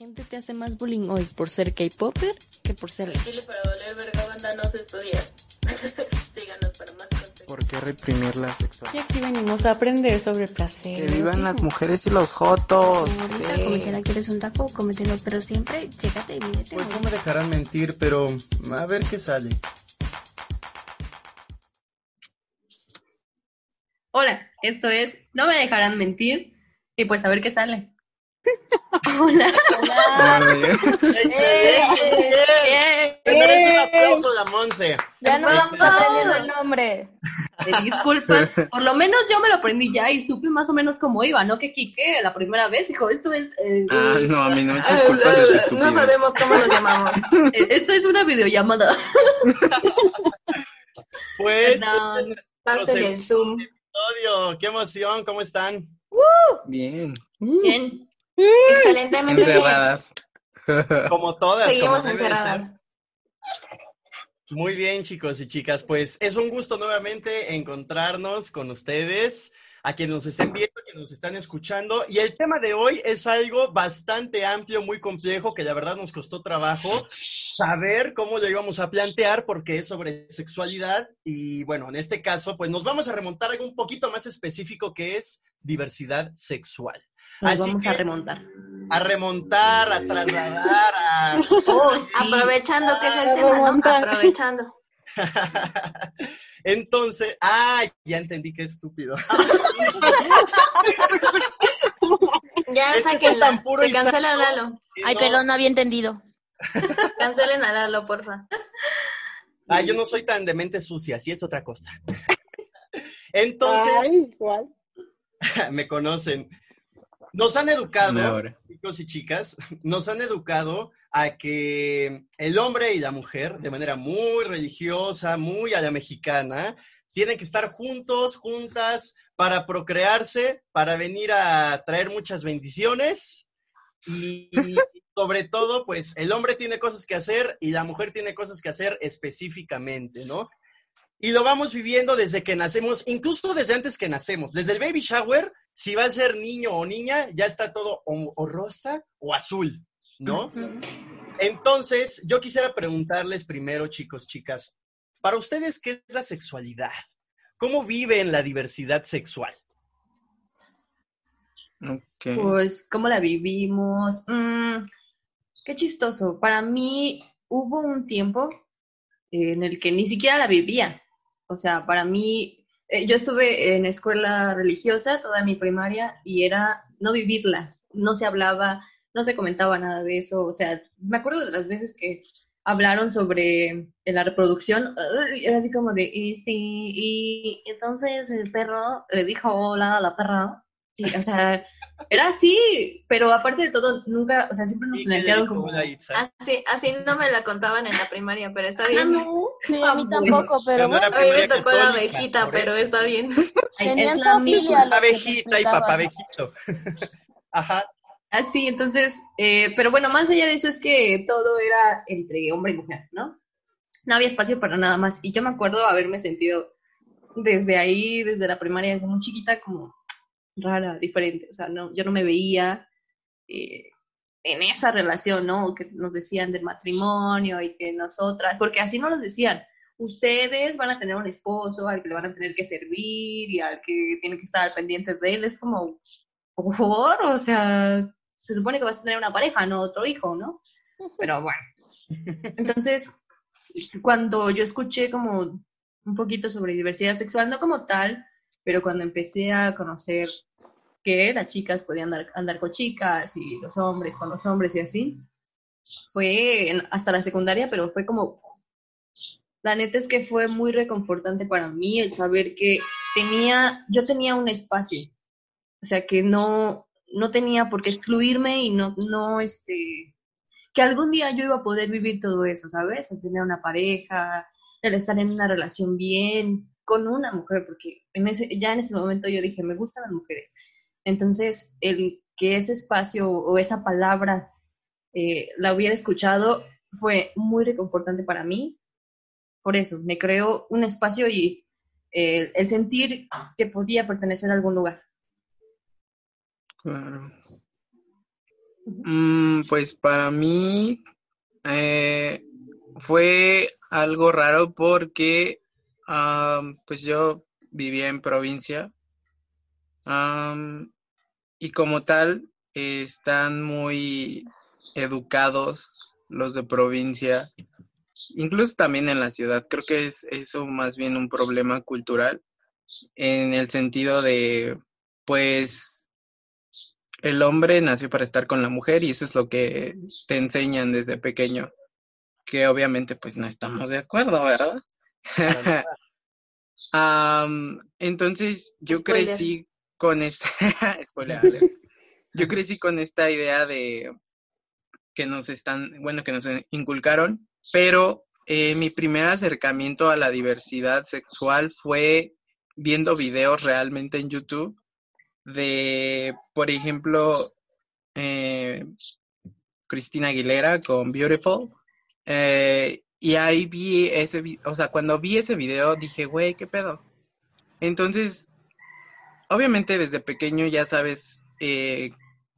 gente te hace más bullying hoy por ser K-Popper que por ser. Chile para valer verga banda no se estudia. Síganos para más consejos. ¿Por qué reprimir la Y sexualidad? aquí venimos a aprender sobre placer. Que vivan las mujeres y los jotos. Señorita, sí. cométela, quieres un taco, cómetelo, pero siempre chécate y mídete. Pues no me dejarán mentir, pero a ver qué sale. Hola, esto es No me dejarán mentir. Y pues a ver qué sale. Hola. ¡Eh! ¡Te merece un aplauso la Monse! Ya no Vamos. aprendiendo el nombre. Disculpas, por lo menos yo me lo aprendí ya y supe más o menos cómo iba, ¿no? Que Quique la primera vez dijo, esto es... eh, Ah, no, a mí no culpas de tu No sabemos cómo lo llamamos. eh, esto es una videollamada. Pues, Perdón. este el Zoom. episodio. ¡Qué emoción! ¿Cómo están? Bien. Bien. Excelentemente bien. Encerradas. Como todas, Seguimos como encerradas. Muy bien, chicos y chicas. Pues es un gusto nuevamente encontrarnos con ustedes, a quienes nos estén viendo, a quienes nos están escuchando. Y el tema de hoy es algo bastante amplio, muy complejo, que la verdad nos costó trabajo saber cómo lo íbamos a plantear, porque es sobre sexualidad. Y bueno, en este caso, pues nos vamos a remontar a algo un poquito más específico que es diversidad sexual. Nos Así vamos que- a remontar. A remontar, a trasladar, a... Oh, sí. Aprovechando que es el tema. Aprovechando. Entonces, ¡ay! Ya entendí qué estúpido. Ya Es que tan puro Se y cancela a sano. Lalo. Ay, No, perdón, no había entendido. Cancelen a Lalo, porfa. Ah, yo no soy tan de mente sucia, sí es otra cosa. Entonces, Ay, igual. me conocen. Nos han educado, chicos y chicas, nos han educado a que el hombre y la mujer, de manera muy religiosa, muy a la mexicana, tienen que estar juntos, juntas, para procrearse, para venir a traer muchas bendiciones. Y, y sobre todo, pues el hombre tiene cosas que hacer y la mujer tiene cosas que hacer específicamente, ¿no? Y lo vamos viviendo desde que nacemos, incluso desde antes que nacemos. Desde el baby shower, si va a ser niño o niña, ya está todo o, o rosa o azul, ¿no? Entonces, yo quisiera preguntarles primero, chicos, chicas, para ustedes, ¿qué es la sexualidad? ¿Cómo viven la diversidad sexual? Ok. Pues, ¿cómo la vivimos? Mm, qué chistoso. Para mí hubo un tiempo en el que ni siquiera la vivía. O sea, para mí, eh, yo estuve en escuela religiosa toda mi primaria y era no vivirla. No se hablaba, no se comentaba nada de eso. O sea, me acuerdo de las veces que hablaron sobre la reproducción, era así como de, este, y entonces el perro le dijo hola a la perra. Y, o sea, era así, pero aparte de todo, nunca, o sea, siempre nos ¿Y qué le plantearon como... Así, así no me la contaban en la primaria, pero está Ah, bien. no, Sí, a mí Ah, tampoco, pero bueno, A mí me tocó la abejita, pero está bien. Tenían es la misma. Abejita y explicaban. papabejito. Ajá. Así, entonces, eh, pero bueno, más allá de eso es que todo era entre hombre y mujer, ¿no? No había espacio para nada más. Y yo me acuerdo haberme sentido desde ahí, desde la primaria, desde muy chiquita, como rara, diferente. O sea, no, yo no me veía eh, en esa relación, ¿no? Que nos decían del matrimonio y que nosotras, porque así no nos decían. Ustedes van a tener un esposo al que le van a tener que servir y al que tienen que estar pendientes de él. Es como, por favor, o sea, se supone que vas a tener una pareja, no otro hijo, ¿no? Pero bueno. Entonces, cuando yo escuché como un poquito sobre diversidad sexual, no como tal, pero cuando empecé a conocer que las chicas podían andar, andar con chicas y los hombres con los hombres y así, fue en- hasta la secundaria, pero fue como, la neta es que fue muy reconfortante para mí el saber que tenía, yo tenía un espacio, o sea, que no, no tenía por qué excluirme y no, no, este, que algún día yo iba a poder vivir todo eso, ¿sabes? El tener una pareja, el estar en una relación bien con una mujer, porque en ese, ya en ese momento yo dije, me gustan las mujeres. Entonces, el que ese espacio o esa palabra eh, la hubiera escuchado fue muy reconfortante para mí. Por eso, me creó un espacio y eh, el sentir que podía pertenecer a algún lugar. Claro. Mm, pues para mí eh, fue algo raro porque am, pues yo vivía en provincia am, y como tal eh, están muy educados los de provincia, incluso también en la ciudad. Creo que es eso más bien un problema cultural en el sentido de pues el hombre nació para estar con la mujer y eso es lo que te enseñan desde pequeño, que obviamente pues no estamos de acuerdo, ¿verdad? Am, entonces yo Spoiler. crecí con esta, spoiler yo crecí con esta idea de que nos están, bueno, que nos inculcaron, pero eh, mi primer acercamiento a la diversidad sexual fue viendo videos realmente en YouTube de, por ejemplo, eh, Cristina Aguilera con Beautiful. eh, y ahí vi ese, o sea, cuando vi ese video dije, güey, ¿qué pedo? Entonces, obviamente desde pequeño ya sabes eh,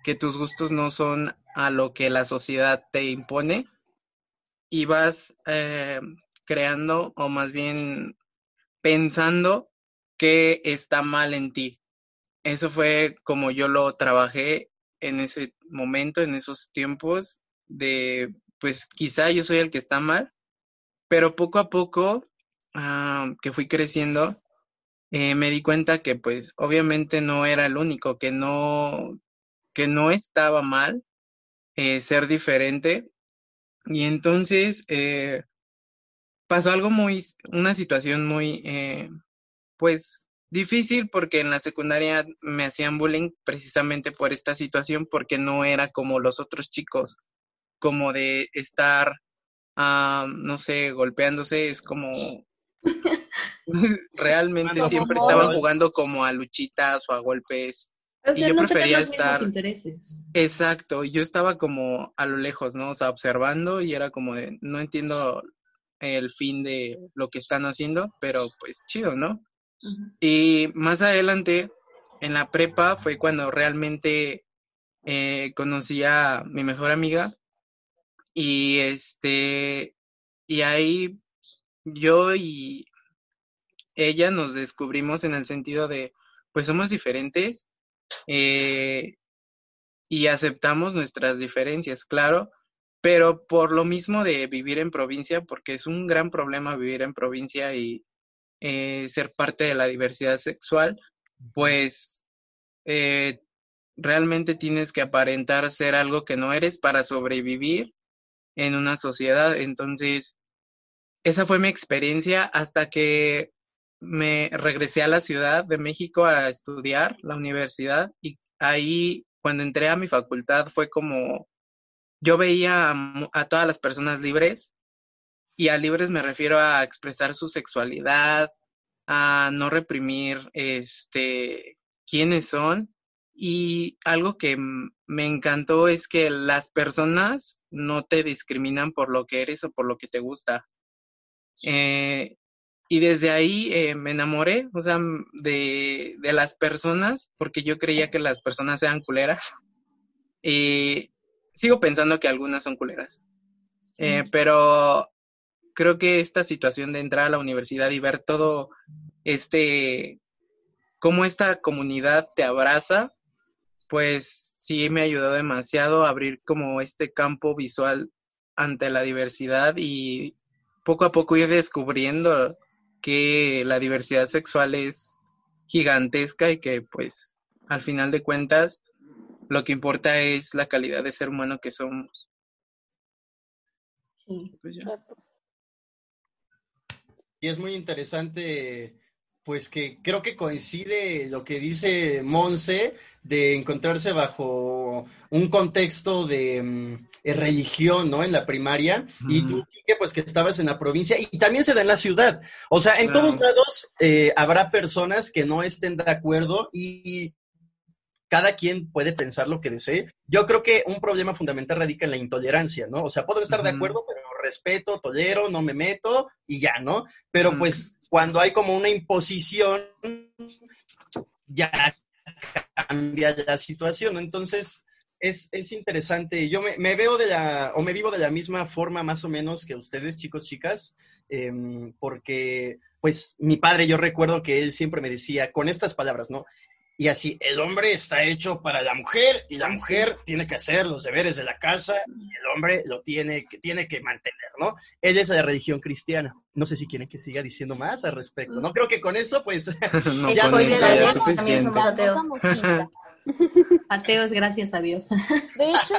que tus gustos no son a lo que la sociedad te impone y vas eh, creando o más bien pensando que está mal en ti. Eso fue como yo lo trabajé en ese momento, en esos tiempos de, pues quizá yo soy el que está mal, pero poco a poco ah, que fui creciendo, eh, me di cuenta que pues obviamente no era el único, que no, que no estaba mal eh, ser diferente. Y entonces eh, pasó algo muy, una situación muy, eh, pues difícil porque en la secundaria me hacían bullying precisamente por esta situación porque no era como los otros chicos, como de estar, ah, no sé, golpeándose, es como realmente Bueno, siempre estaban jugando como a luchitas o a golpes. O Y yo no prefería los estar- intereses. Exacto, yo estaba como a lo lejos, ¿no? O sea, observando y era como de, no entiendo el fin de lo que están haciendo, pero pues chido, ¿no? Y más adelante, en la prepa, fue cuando realmente eh, conocí a mi mejor amiga y este, y ahí yo y ella nos descubrimos en el sentido de, pues somos diferentes eh, y aceptamos nuestras diferencias, claro, pero por lo mismo de vivir en provincia, porque es un gran problema vivir en provincia y eh, ser parte de la diversidad sexual, pues eh, realmente tienes que aparentar ser algo que no eres para sobrevivir en una sociedad. Entonces, esa fue mi experiencia hasta que me regresé a la Ciudad de México a estudiar la universidad y ahí cuando entré a mi facultad fue como yo veía a, todas las personas libres y a libres me refiero a expresar su sexualidad, a no reprimir este quiénes son y algo que me encantó es que las personas no te discriminan por lo que eres o por lo que te gusta. Eh, y desde ahí eh, me enamoré, o sea, de, de las personas, porque yo creía que las personas eran culeras. Y sigo pensando que algunas son culeras. Eh, pero creo que esta situación de entrar a la universidad y ver todo este, cómo esta comunidad te abraza, pues sí me ayudó demasiado a abrir como este campo visual ante la diversidad y poco a poco ir descubriendo que la diversidad sexual es gigantesca y que pues al final de cuentas lo que importa es la calidad de ser humano que somos. Sí. Pues ya. Y es muy interesante, pues que creo que coincide lo que dice Monse de encontrarse bajo un contexto de mm, eh, religión, ¿no? En la primaria. Y tú. Quique, pues que estabas en la provincia y también se da en la ciudad. O sea, en Claro. todos lados eh, habrá personas que no estén de acuerdo y cada quien puede pensar lo que desee. Yo creo que un problema fundamental radica en la intolerancia, ¿no? O sea, puedo estar de acuerdo, pero respeto, tolero, no me meto y ya, ¿no? Pero pues cuando hay como una imposición, ya cambia la situación. Entonces, es, es interesante. Yo me, me veo de la, o me vivo de la misma forma más o menos que ustedes, chicos, chicas, em, porque pues mi padre, yo recuerdo que él siempre me decía con estas palabras, ¿no? Y así, el hombre está hecho para la mujer y la mujer tiene que hacer los deberes de la casa y el hombre lo tiene que, tiene que mantener, ¿no? Él es de la religión cristiana. No sé si quieren que siga diciendo más al respecto, ¿no? Creo que con eso, pues, no, Ya con eso ya suficiente. somos ateos. Ateos, gracias a Dios. De hecho,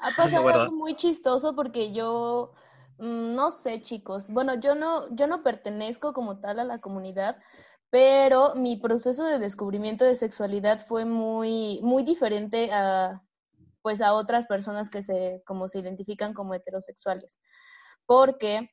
ha pasado algo muy chistoso porque yo, mm, no sé, chicos. Bueno, yo no, yo no pertenezco como tal a la comunidad, pero mi proceso de descubrimiento de sexualidad fue muy, muy diferente a, pues, a otras personas que se, como se identifican como heterosexuales. Porque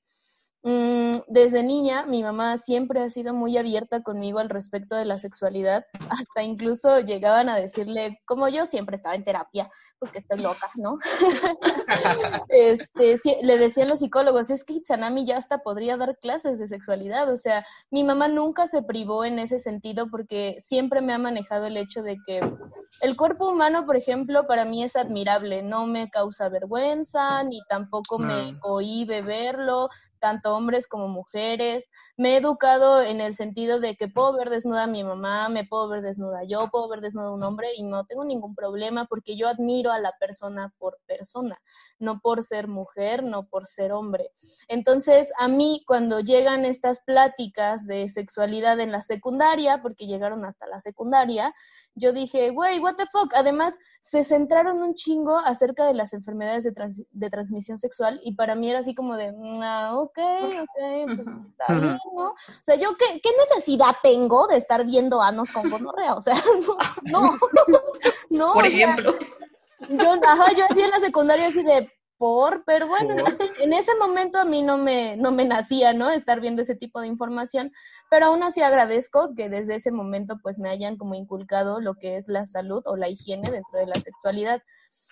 desde niña mi mamá siempre ha sido muy abierta conmigo al respecto de la sexualidad. Hasta incluso llegaban a decirle, como yo siempre estaba en terapia, porque estoy loca, ¿no? este, le decían los psicólogos, es que Itsanami ya hasta podría dar clases de sexualidad. O sea, mi mamá nunca se privó en ese sentido porque siempre me ha manejado el hecho de que el cuerpo humano, por ejemplo, para mí es admirable, no me causa vergüenza, ni tampoco me Mm. cohíbe verlo, tanto hombres como mujeres. Me he educado en el sentido de que puedo ver desnuda a mi mamá, me puedo ver desnuda yo, puedo ver desnuda a un hombre y no tengo ningún problema porque yo admiro a la persona por persona, no por ser mujer, no por ser hombre. Entonces, a mí cuando llegan estas pláticas de sexualidad en la secundaria, porque llegaron hasta la secundaria, yo dije, güey, what the fuck. Además, se centraron un chingo acerca de las enfermedades de, trans- de transmisión sexual y para mí era así como de, "Mm, ah, ok, ok, pues está bien, ¿no? O sea, yo, ¿qué, qué necesidad tengo de estar viendo anos con gonorrea? O sea, no, no, no. Por o sea, ejemplo. Yo, ajá, yo así en la secundaria así de por, pero bueno, en ese momento a mí no me, no me nacía, ¿no? Estar viendo ese tipo de información, pero aún así agradezco que desde ese momento pues me hayan como inculcado lo que es la salud o la higiene dentro de la sexualidad.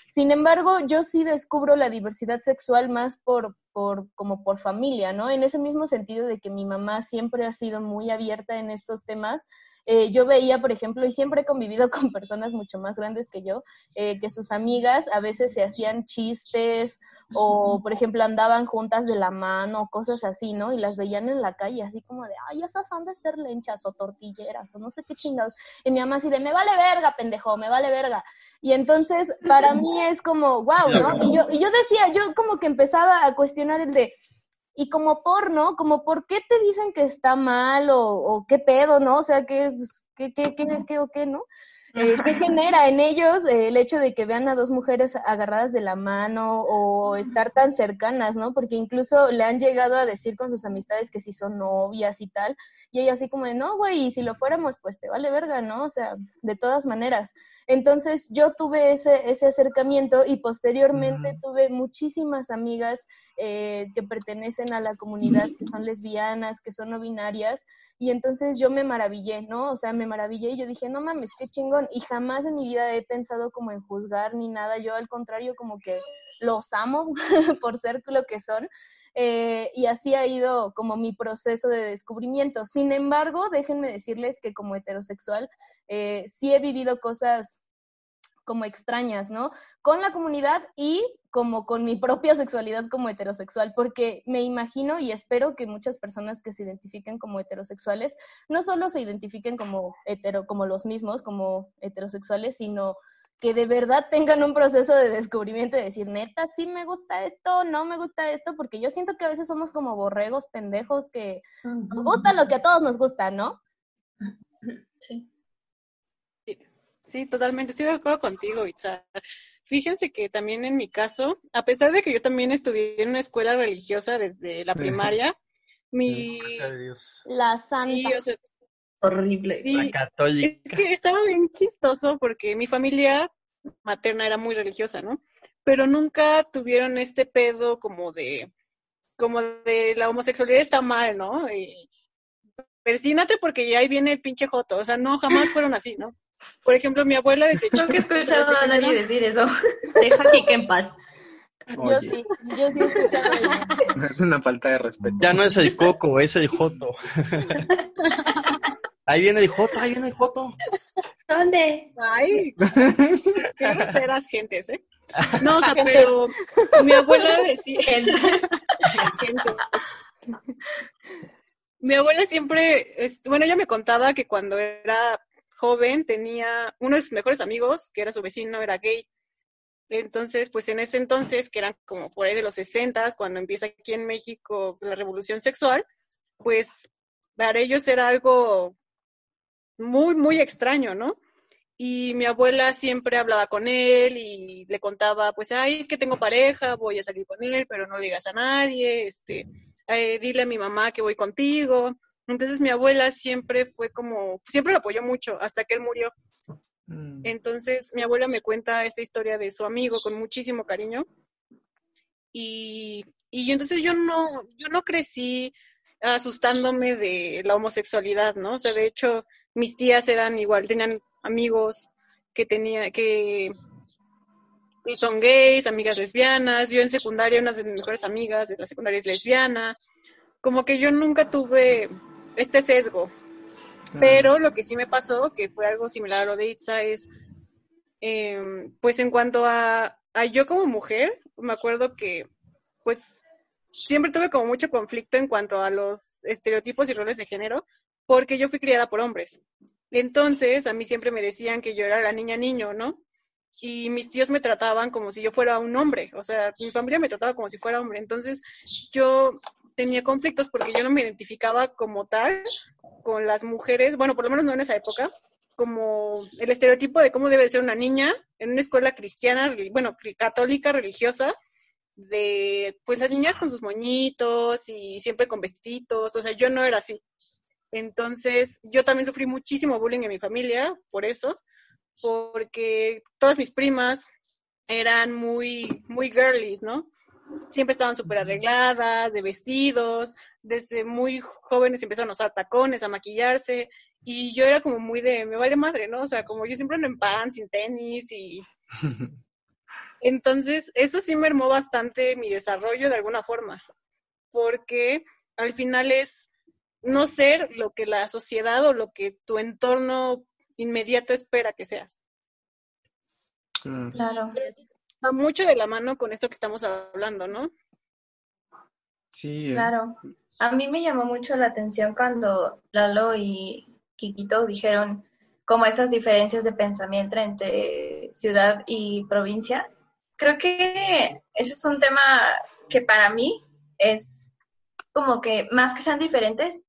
Sin embargo, yo sí descubro la diversidad sexual más por, por, como por familia, ¿no? En ese mismo sentido de que mi mamá siempre ha sido muy abierta en estos temas. Eh, yo veía, por ejemplo, y siempre he convivido con personas mucho más grandes que yo, eh, que sus amigas a veces se hacían chistes o, por ejemplo, andaban juntas de la mano, cosas así, ¿no? Y las veían en la calle así como de, ay, esas han de ser lenchas o tortilleras o no sé qué chingados. Y mi mamá así de, me vale verga, pendejo, me vale verga. Y entonces, para mí es como, wow, ¿no? Y yo, y yo decía, yo como que empezaba a cuestionar el de, y como por, ¿no? Como por qué te dicen que está mal o, o qué pedo, ¿no? O sea, ¿qué, pues, qué, qué, qué, qué o qué, no? Eh, ¿Qué genera en ellos eh, el hecho de que vean a dos mujeres agarradas de la mano o estar tan cercanas, ¿no? Porque incluso le han llegado a decir con sus amistades que si son novias y tal, y ella así como de, no, güey, y si lo fuéramos, pues te vale verga, ¿no? O sea, de todas maneras. Entonces yo tuve ese, ese acercamiento y posteriormente tuve muchísimas amigas eh, que pertenecen a la comunidad, que son lesbianas, que son no binarias, y entonces yo me maravillé, ¿no? O sea, me maravillé y yo dije, no mames, qué chingón, y jamás en mi vida he pensado como en juzgar ni nada, yo al contrario como que los amo por ser lo que son. eh, y así ha ido como mi proceso de descubrimiento. Sin embargo, déjenme decirles que como heterosexual eh, sí he vivido cosas como extrañas, ¿no? Con la comunidad y como con mi propia sexualidad como heterosexual, porque me imagino y espero que muchas personas que se identifiquen como heterosexuales no solo se identifiquen como hetero, como los mismos, como heterosexuales, sino que de verdad tengan un proceso de descubrimiento y decir, neta, sí me gusta esto, no me gusta esto, porque yo siento que a veces somos como borregos pendejos que nos gusta lo que a todos nos gusta, ¿no? Sí. Sí, totalmente, estoy de acuerdo contigo, Itza. Fíjense que también en mi caso, a pesar de que yo también estudié en una escuela religiosa desde la primaria, mi... Gracias a Dios. La santa. Sí, o sea, Horrible. sí, La católica. es que estaba bien chistoso porque mi familia materna era muy religiosa, ¿no? Pero nunca tuvieron este pedo como de, como de la homosexualidad está mal, ¿no? Y, persínate porque ya ahí viene el pinche joto, o sea, no, jamás fueron así, ¿no? Por ejemplo, mi abuela desde Nunca he escuchado a nadie decir eso. Deja a Kike en paz. Yo sí, yo sí he escuchado eso. es una falta de respeto. Ya no es el coco, es el joto. ahí viene el joto, ahí viene el joto. ¿Dónde? Ay, qué groseras gentes, ¿eh? No, o sea, pero mi abuela decía... Gentes. Mi abuela siempre, bueno, ella me contaba que cuando era joven tenía uno de sus mejores amigos, que era su vecino, era gay. Entonces, pues en ese entonces, que eran como por ahí de los 60, cuando empieza aquí en México la revolución sexual, pues para ellos era algo muy, muy extraño, ¿no? Y mi abuela siempre hablaba con él y le contaba, pues, ay, es que tengo pareja, voy a salir con él, pero no digas a nadie, este, eh, dile a mi mamá que voy contigo. Entonces mi abuela siempre fue como, siempre lo apoyó mucho hasta que él murió. Mm. Entonces mi abuela me cuenta esta historia de su amigo con muchísimo cariño. Y, y entonces yo no, yo no crecí asustándome de la homosexualidad, ¿no? O sea, de hecho, mis tías eran igual, tenían amigos que tenía, que, que son gays, amigas lesbianas. Yo en secundaria, una de mis mejores amigas de la secundaria es lesbiana. Como que yo nunca tuve este sesgo. Pero lo que sí me pasó, que fue algo similar a lo de Itza, es, em, pues en cuanto a, a yo como mujer, me acuerdo que, pues, siempre tuve como mucho conflicto en cuanto a los estereotipos y roles de género, porque yo fui criada por hombres. Entonces, a mí siempre me decían que yo era la niña niño, ¿no? Y mis tíos me trataban como si yo fuera un hombre, o sea, mi familia me trataba como si fuera hombre. Entonces, yo tenía conflictos porque yo no me identificaba como tal con las mujeres, bueno, por lo menos no en esa época, como el estereotipo de cómo debe ser una niña en una escuela cristiana, bueno, católica, religiosa, de pues las niñas con sus moñitos y siempre con vestiditos, o sea, yo no era así. Entonces, yo también sufrí muchísimo bullying en mi familia por eso, porque todas mis primas eran muy, muy girlies, ¿no? Siempre estaban súper arregladas, de vestidos, desde muy jóvenes empezaron a usar tacones, a maquillarse, y yo era como muy de, me vale madre, ¿no? O sea, como yo siempre ando en pan, sin tenis, y entonces eso sí mermó bastante mi desarrollo de alguna forma, porque al final es no ser lo que la sociedad o lo que tu entorno inmediato espera que seas. Claro. Va mucho de la mano con esto que estamos hablando, ¿no? Sí, eh. Claro. A mí me llamó mucho la atención cuando Lalo y Kikito dijeron como esas diferencias de pensamiento entre ciudad y provincia. Creo que ese es un tema que para mí es como que más que sean diferentes,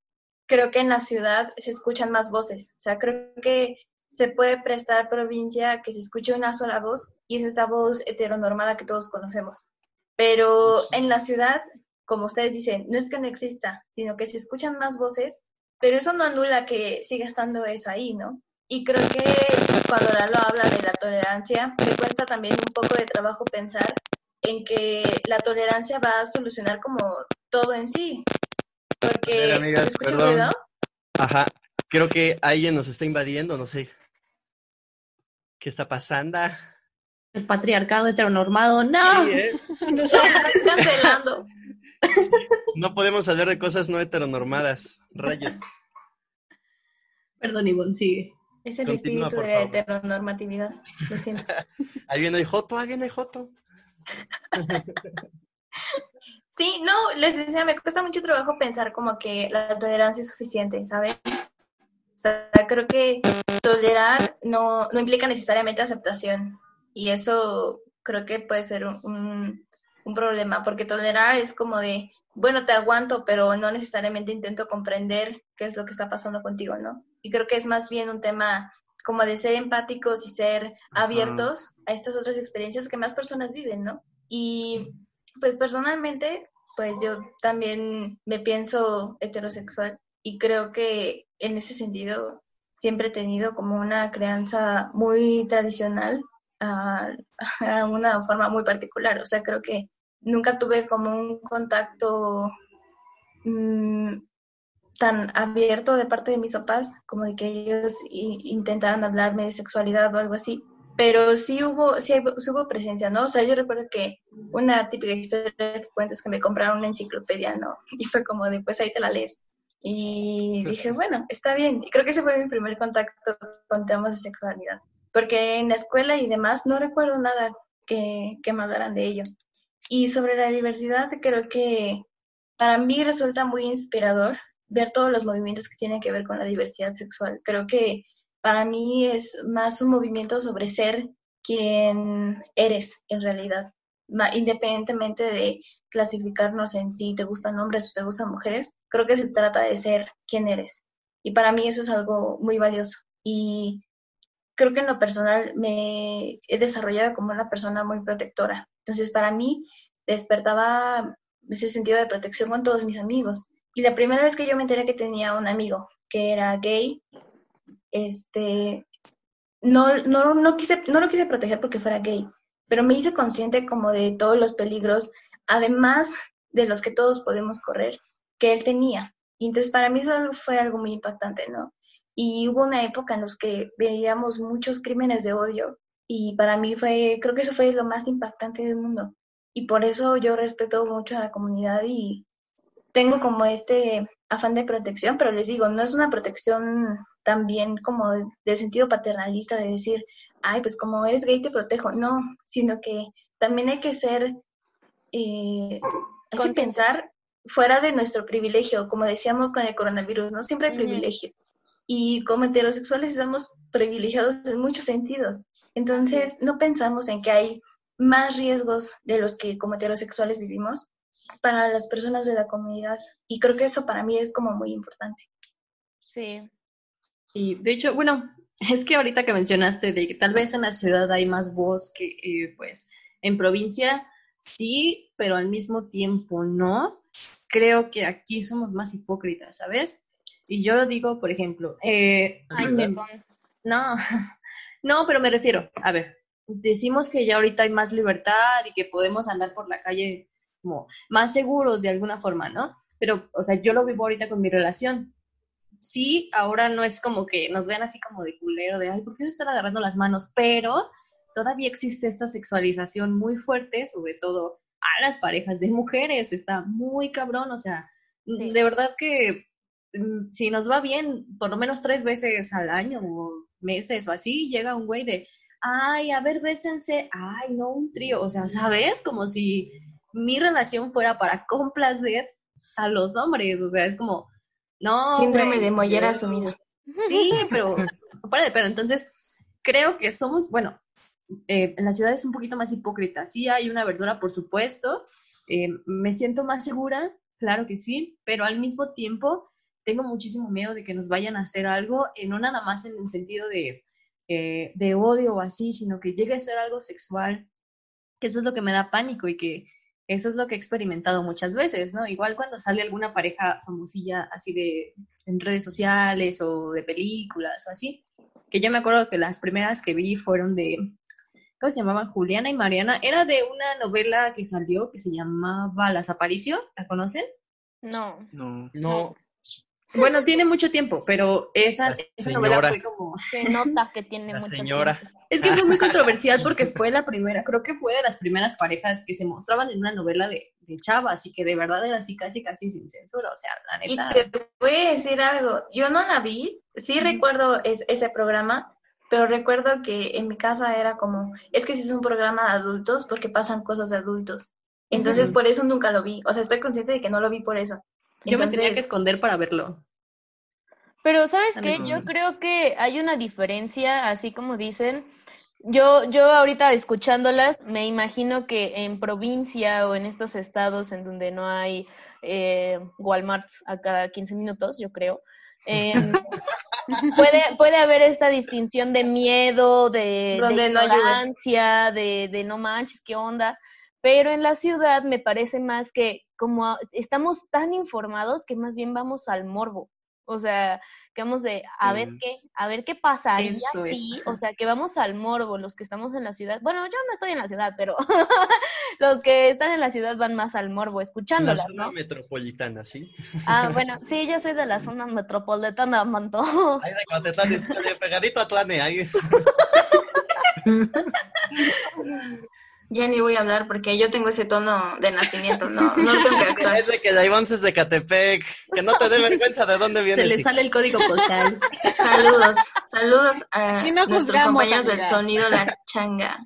creo que en la ciudad se escuchan más voces. O sea, creo que se puede prestar provincia a que se escuche una sola voz y es esta voz heteronormada que todos conocemos. Pero en la ciudad como ustedes dicen, no es que no exista, sino que se escuchan más voces, pero eso no anula que siga estando eso ahí, ¿no? Y creo que cuando Lalo habla de la tolerancia, me cuesta también un poco de trabajo pensar en que la tolerancia va a solucionar como todo en sí. Porque, ver, amigas, ¿se escucha perdón. Ajá, creo que alguien nos está invadiendo, no sé. ¿Qué está pasando? El patriarcado heteronormado, no. Sí, ¿eh? Están cancelando. No podemos hablar de cosas no heteronormadas. Rayos. Perdón, Ivonne, sigue. Es el Continúa, espíritu de heteronormatividad. Lo siento. Ahí viene el Joto, ahí viene el Joto. Sí, no, les decía, me cuesta mucho trabajo pensar como que la tolerancia es suficiente, ¿saben? Sea, creo que tolerar no, no implica necesariamente aceptación. Y eso creo que puede ser un, un, un problema, porque tolerar es como de, bueno, te aguanto, pero no necesariamente intento comprender qué es lo que está pasando contigo, ¿no? Y creo que es más bien un tema como de ser empáticos y ser abiertos a estas otras experiencias que más personas viven, ¿no? Y pues personalmente, pues yo también me pienso heterosexual y creo que en ese sentido siempre he tenido como una crianza muy tradicional a, a una forma muy particular. O sea, creo que nunca tuve como un contacto mm, tan abierto de parte de mis papás, como de que ellos intentaran hablarme de sexualidad o algo así. Pero sí hubo, sí, hubo- sí hubo presencia, ¿no? O sea, yo recuerdo que una típica historia que cuento es que me compraron una enciclopedia, ¿no? Y fue como de, pues ahí te la lees. Y dije, bueno, está bien. Y creo que ese fue mi primer contacto con temas de sexualidad. Porque en la escuela y demás no recuerdo nada que, que me hablaran de ello. Y sobre la diversidad, creo que para mí resulta muy inspirador ver todos los movimientos que tienen que ver con la diversidad sexual. Creo que para mí es más un movimiento sobre ser quien eres en realidad, independientemente de clasificarnos en si te gustan hombres o te gustan mujeres, creo que se trata de ser quien eres. Y para mí eso es algo muy valioso. Y creo que en lo personal me he desarrollado como una persona muy protectora. Entonces, para mí despertaba ese sentido de protección con todos mis amigos. Y la primera vez que yo me enteré que tenía un amigo que era gay, este, no, no, no, quise, no lo quise proteger porque fuera gay, pero me hice consciente como de todos los peligros, además de los que todos podemos correr, que él tenía. Y entonces para mí eso fue algo muy impactante, ¿no? Y hubo una época en la que veíamos muchos crímenes de odio y para mí fue, creo que eso fue lo más impactante del mundo. Y por eso yo respeto mucho a la comunidad y tengo como este afán de protección, pero les digo, no es una protección también como de sentido paternalista de decir, ay, pues como eres gay te protejo, no, sino que también hay que ser, eh, hay que pensar fuera de nuestro privilegio, como decíamos con el coronavirus, no siempre hay privilegio. Y como heterosexuales estamos privilegiados en muchos sentidos. Entonces, no pensamos en que hay más riesgos de los que como heterosexuales vivimos para las personas de la comunidad. Y creo que eso para mí es como muy importante. Sí. Y de hecho, bueno, es que ahorita que mencionaste de que tal vez en la ciudad hay más voz que eh, pues en provincia, sí, pero al mismo tiempo no. Creo que aquí somos más hipócritas, ¿sabes? Y yo lo digo, por ejemplo, eh, no, no, pero me refiero, a ver, decimos que ya ahorita hay más libertad y que podemos andar por la calle como más seguros de alguna forma, ¿no? Pero, o sea, yo lo vivo ahorita con mi relación. Sí, ahora no es como que nos vean así como de culero, de, ay, ¿por qué se están agarrando las manos? Pero todavía existe esta sexualización muy fuerte, sobre todo a las parejas de mujeres, está muy cabrón, o sea, de verdad que mm, si nos va bien, por lo menos tres veces al año o meses o así, llega un güey de, ay, a ver, bésense, ay, no, un trío, o sea, ¿sabes? Como si mi relación fuera para complacer a los hombres, o sea, es como, no. Síndrome de mollera asumida. Sí, pero fuera de pedo. Entonces, creo que somos, bueno, eh, en la ciudad es un poquito más hipócrita. Sí hay una verdura, por supuesto. Eh, me siento más segura, claro que sí, pero al mismo tiempo tengo muchísimo miedo de que nos vayan a hacer algo, y no nada más en el sentido de, eh, de odio o así, sino que llegue a ser algo sexual, que eso es lo que me da pánico y que eso es lo que he experimentado muchas veces, ¿no? Igual cuando sale alguna pareja famosilla así de en redes sociales o de películas o así, que yo me acuerdo que las primeras que vi fueron de, ¿cómo se llamaban? Juliana y Mariana. Era de una novela que salió que se llamaba Las Aparicio, ¿la conocen? No. No. No, Bueno, tiene mucho tiempo, pero esa, La esa novela fue como... Se nota que tiene la mucho señora. tiempo. Es que fue muy controversial porque fue la primera, creo que fue de las primeras parejas que se mostraban en una novela de, de chavas y que de verdad era así casi casi sin censura, o sea, la Y neta. te voy a decir algo, yo no la vi, sí recuerdo es- ese programa, pero recuerdo que en mi casa era como, es que si es un programa de adultos porque pasan cosas de adultos. Entonces por eso nunca lo vi, o sea, estoy consciente de que no lo vi por eso. Yo me tenía que esconder para verlo. Pero ¿sabes qué? Yo creo que hay una diferencia, así como dicen. Yo, yo ahorita escuchándolas, me imagino que en provincia o en estos estados en donde no hay eh, Walmarts a cada 15 minutos, yo creo, em, puede, puede haber esta distinción de miedo, de, no de, de no manches, qué onda. Pero en la ciudad me parece más que como estamos tan informados que más bien vamos al morbo. O sea, que vamos de a ver qué, a ver qué si, ajá. o sea, que vamos al morbo, los que estamos en la ciudad. Bueno, yo no estoy en la ciudad, pero los que están en la ciudad van más al morbo, la escuchándolas, zona ¿no? metropolitana, ¿sí? Ah, bueno, sí, yo soy de la zona metropolitana, manto. Ahí de Cuautitlán, es- de pegadito a Tlane, ahí. Ya ni voy a hablar porque yo tengo ese tono de nacimiento, no, no lo tengo que actuar. Es de que la Ivonne es de Catepec, que no te dé vergüenza de dónde viene. Se le sale el código postal. Saludos, saludos a no nuestros compañeros del sonido La Changa.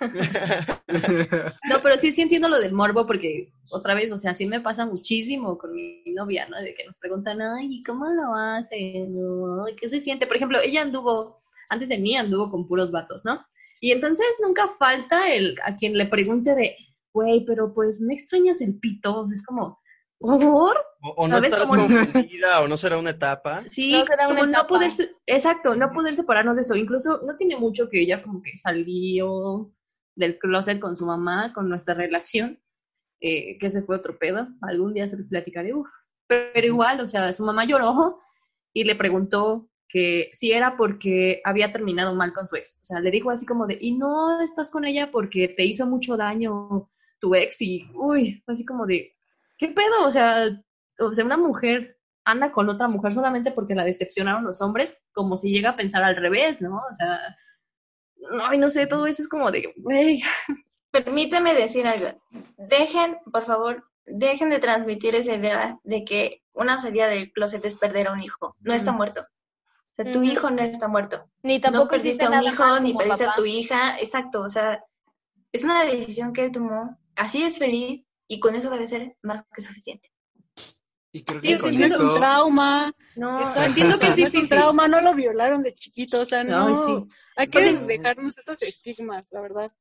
No, pero sí, sí entiendo lo del morbo porque otra vez, o sea, sí me pasa muchísimo con mi novia, ¿no? De que nos preguntan, ay, ¿y ¿cómo lo hace? No, ¿Qué se siente? Por ejemplo, ella anduvo, antes de mí anduvo con puros vatos, ¿no? Y entonces nunca falta el a quien le pregunte de, güey, pero pues no extrañas el pito, O sea, es como, ¿por favor? O, o no ¿Sabes estarás confundida, o no será una etapa. Sí, No será una como no etapa. poder, se- exacto, no poder separarnos de eso. Incluso no tiene mucho que ella como que salió del closet con su mamá, con nuestra relación, eh, que ese fue otro pedo. Algún día se los platicaré, uf. Pero igual, o sea, su mamá lloró y le preguntó que si era porque había terminado mal con su ex. O sea, le dijo así como de, y no estás con ella porque te hizo mucho daño tu ex y, uy, así como de, ¿qué pedo? O sea, o sea, una mujer anda con otra mujer solamente porque la decepcionaron los hombres, como si llega a pensar al revés, ¿no? O sea, ay, no sé, todo eso es como de, güey, Permíteme decir algo. Dejen, por favor, dejen de transmitir esa idea de que una salida del closet es perder a un hijo. No está Ujú. muerto. Sea, tu hijo no está muerto. Ni tampoco no perdiste a un hijo, ni perdiste a tu hija. Exacto, o sea, es una decisión que él tomó. Así es feliz y con eso debe ser más que suficiente. Y creo que sí, con es un trauma. no, entiendo o que sea, es no es un difícil. trauma, no lo violaron de chiquito, o sea, no. Sí. Hay que Pues dejarnos estos estigmas, la verdad.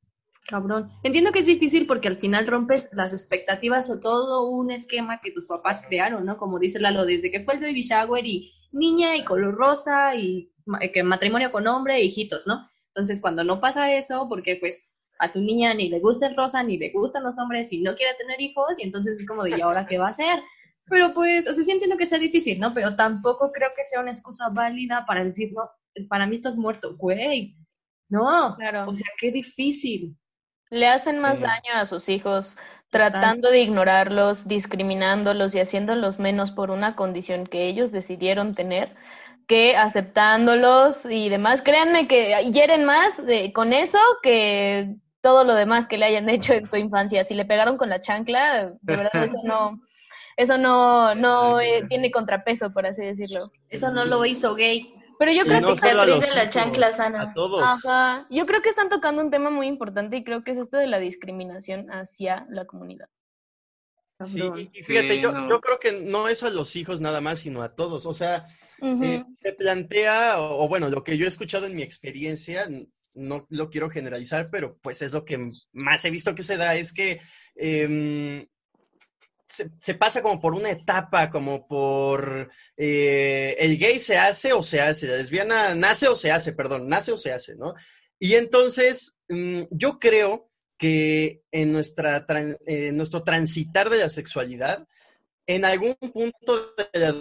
Cabrón. Entiendo que es difícil porque al final rompes las expectativas o todo un esquema que tus papás crearon, ¿no? Como dice Lalo, desde que fue el baby shower y niña y color rosa y ma- que matrimonio con hombre e hijitos, ¿no? Entonces, cuando no pasa eso, porque pues a tu niña ni le gusta el rosa, ni le gustan los hombres y no quiere tener hijos, y entonces es como de, ¿y ahora qué va a hacer? Pero pues, o sea, sí entiendo que sea difícil, ¿no? Pero tampoco creo que sea una excusa válida para decir, no, para mí estás muerto, güey. No, Claro. o sea, qué difícil. Le hacen más Sí. daño a sus hijos. Tratando de ignorarlos, discriminándolos y haciéndolos menos por una condición que ellos decidieron tener que aceptándolos y demás. Créanme que hieren más de, con eso que todo lo demás que le hayan hecho en su infancia. Si le pegaron con la chancla, de verdad eso no, eso no, no eh, tiene contrapeso, por así decirlo. Eso no lo hizo gay. Pero yo creo no que solo a cicatriz los de la chancla sana. a todos. Ajá. Yo creo que están tocando un tema muy importante y creo que es esto de la discriminación hacia la comunidad. Sí, y fíjate, Sí, yo, no. yo creo que no es a los hijos nada más, sino a todos. O sea, eh, se plantea, o, o bueno, lo que yo he escuchado en mi experiencia, no lo quiero generalizar, pero pues es lo que más he visto que se da, es que em, se, pasa como por una etapa, como por eh, el gay se hace o se hace, la lesbiana nace o se hace, perdón, nace o se hace, ¿no? Y entonces, mm, yo creo que en nuestra nuestro transitar de la sexualidad, en algún punto de la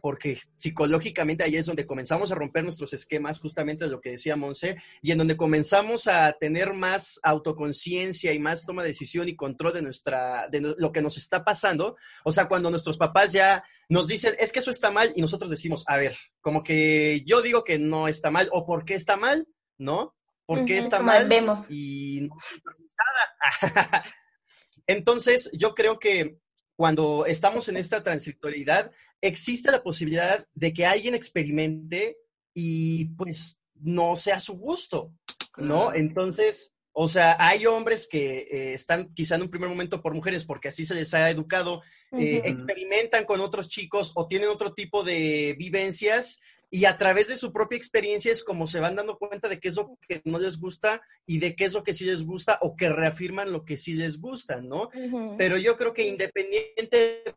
porque psicológicamente ahí es donde comenzamos a romper nuestros esquemas, justamente lo que decía Monse, y en donde comenzamos a tener más autoconciencia y más toma de decisión y control de nuestra, de no- lo que nos está pasando. O sea, cuando nuestros papás ya nos dicen, es que eso está mal, y nosotros decimos, a ver, como que yo digo que no está mal, o por qué está mal, ¿no? ¿Por qué está mal? vemos. Y no. Entonces, yo creo que cuando estamos en esta transitoriedad, existe la posibilidad de que alguien experimente y pues no sea su gusto, ¿no? Entonces, o sea, hay hombres que eh, están quizá en un primer momento por mujeres porque así se les ha educado, eh, experimentan con otros chicos o tienen otro tipo de vivencias y a través de su propia experiencia es como se van dando cuenta de qué es lo que no les gusta y de qué es lo que sí les gusta o que reafirman lo que sí les gusta, ¿no? Pero yo creo que independientemente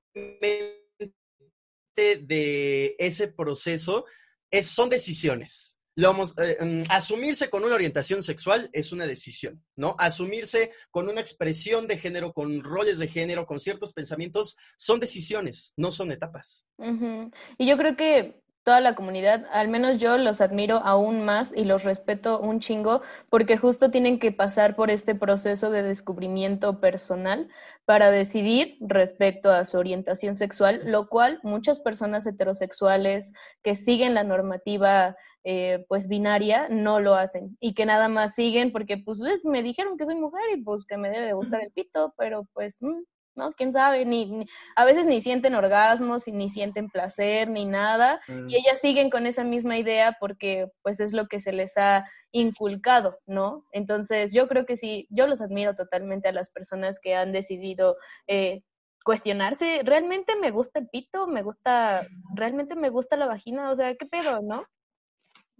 de ese proceso, es, son decisiones. Lo eh, mm, asumirse con una orientación sexual es una decisión, ¿no? Asumirse con una expresión de género, con roles de género, con ciertos pensamientos, son decisiones, no son etapas. Ujú. Y yo creo que toda la comunidad, al menos yo los admiro aún más y los respeto un chingo porque justo tienen que pasar por este proceso de descubrimiento personal para decidir respecto a su orientación sexual, lo cual muchas personas heterosexuales que siguen la normativa eh, pues binaria no lo hacen y que nada más siguen porque pues me dijeron que soy mujer y pues que me debe de gustar el pito, pero pues mm, ¿no? ¿Quién sabe? Ni, a veces ni sienten orgasmos y ni sienten placer ni nada Mm. y ellas siguen con esa misma idea porque pues es lo que se les ha inculcado, ¿no? Entonces yo creo que sí, yo los admiro totalmente a las personas que han decidido eh, cuestionarse, ¿realmente me gusta el pito? ¿Me gusta, realmente me gusta la vagina? O sea, ¿qué pedo, no?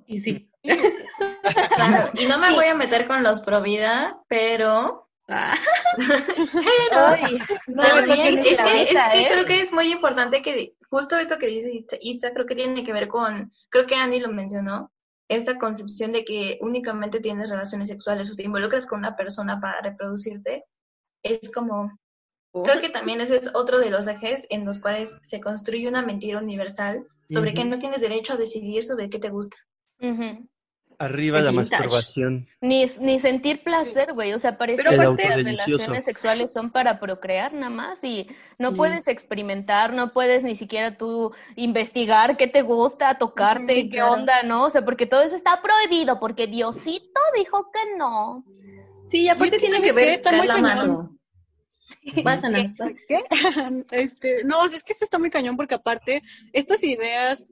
Y sí. Claro, y no me voy a meter con los pro vida, pero Ah, Ay, No, bien, es que, es mesa, que ¿eh? creo que es muy importante que justo esto que dice Itza, creo que tiene que ver con, creo que Andy lo mencionó, esta concepción de que únicamente tienes relaciones sexuales o te involucras con una persona para reproducirte, es como, creo que también ese es otro de los ejes en los cuales se construye una mentira universal sobre que no tienes derecho a decidir sobre qué te gusta. Arriba Qué la vintage. masturbación. Ni, ni sentir placer, güey. O sea, parece Pero que las relaciones sexuales son para procrear nada más y no Sí. puedes experimentar, no puedes ni siquiera tú investigar qué te gusta, tocarte, Sí, qué claro. onda, ¿no? O sea, porque todo eso está prohibido, porque Diosito dijo que no. Sí, y aparte Y es que, tiene que ¿sabes qué? ver Está muy la mano. Ana, vas. ¿Qué? este, no, es que esto está muy cañón porque aparte, estas ideas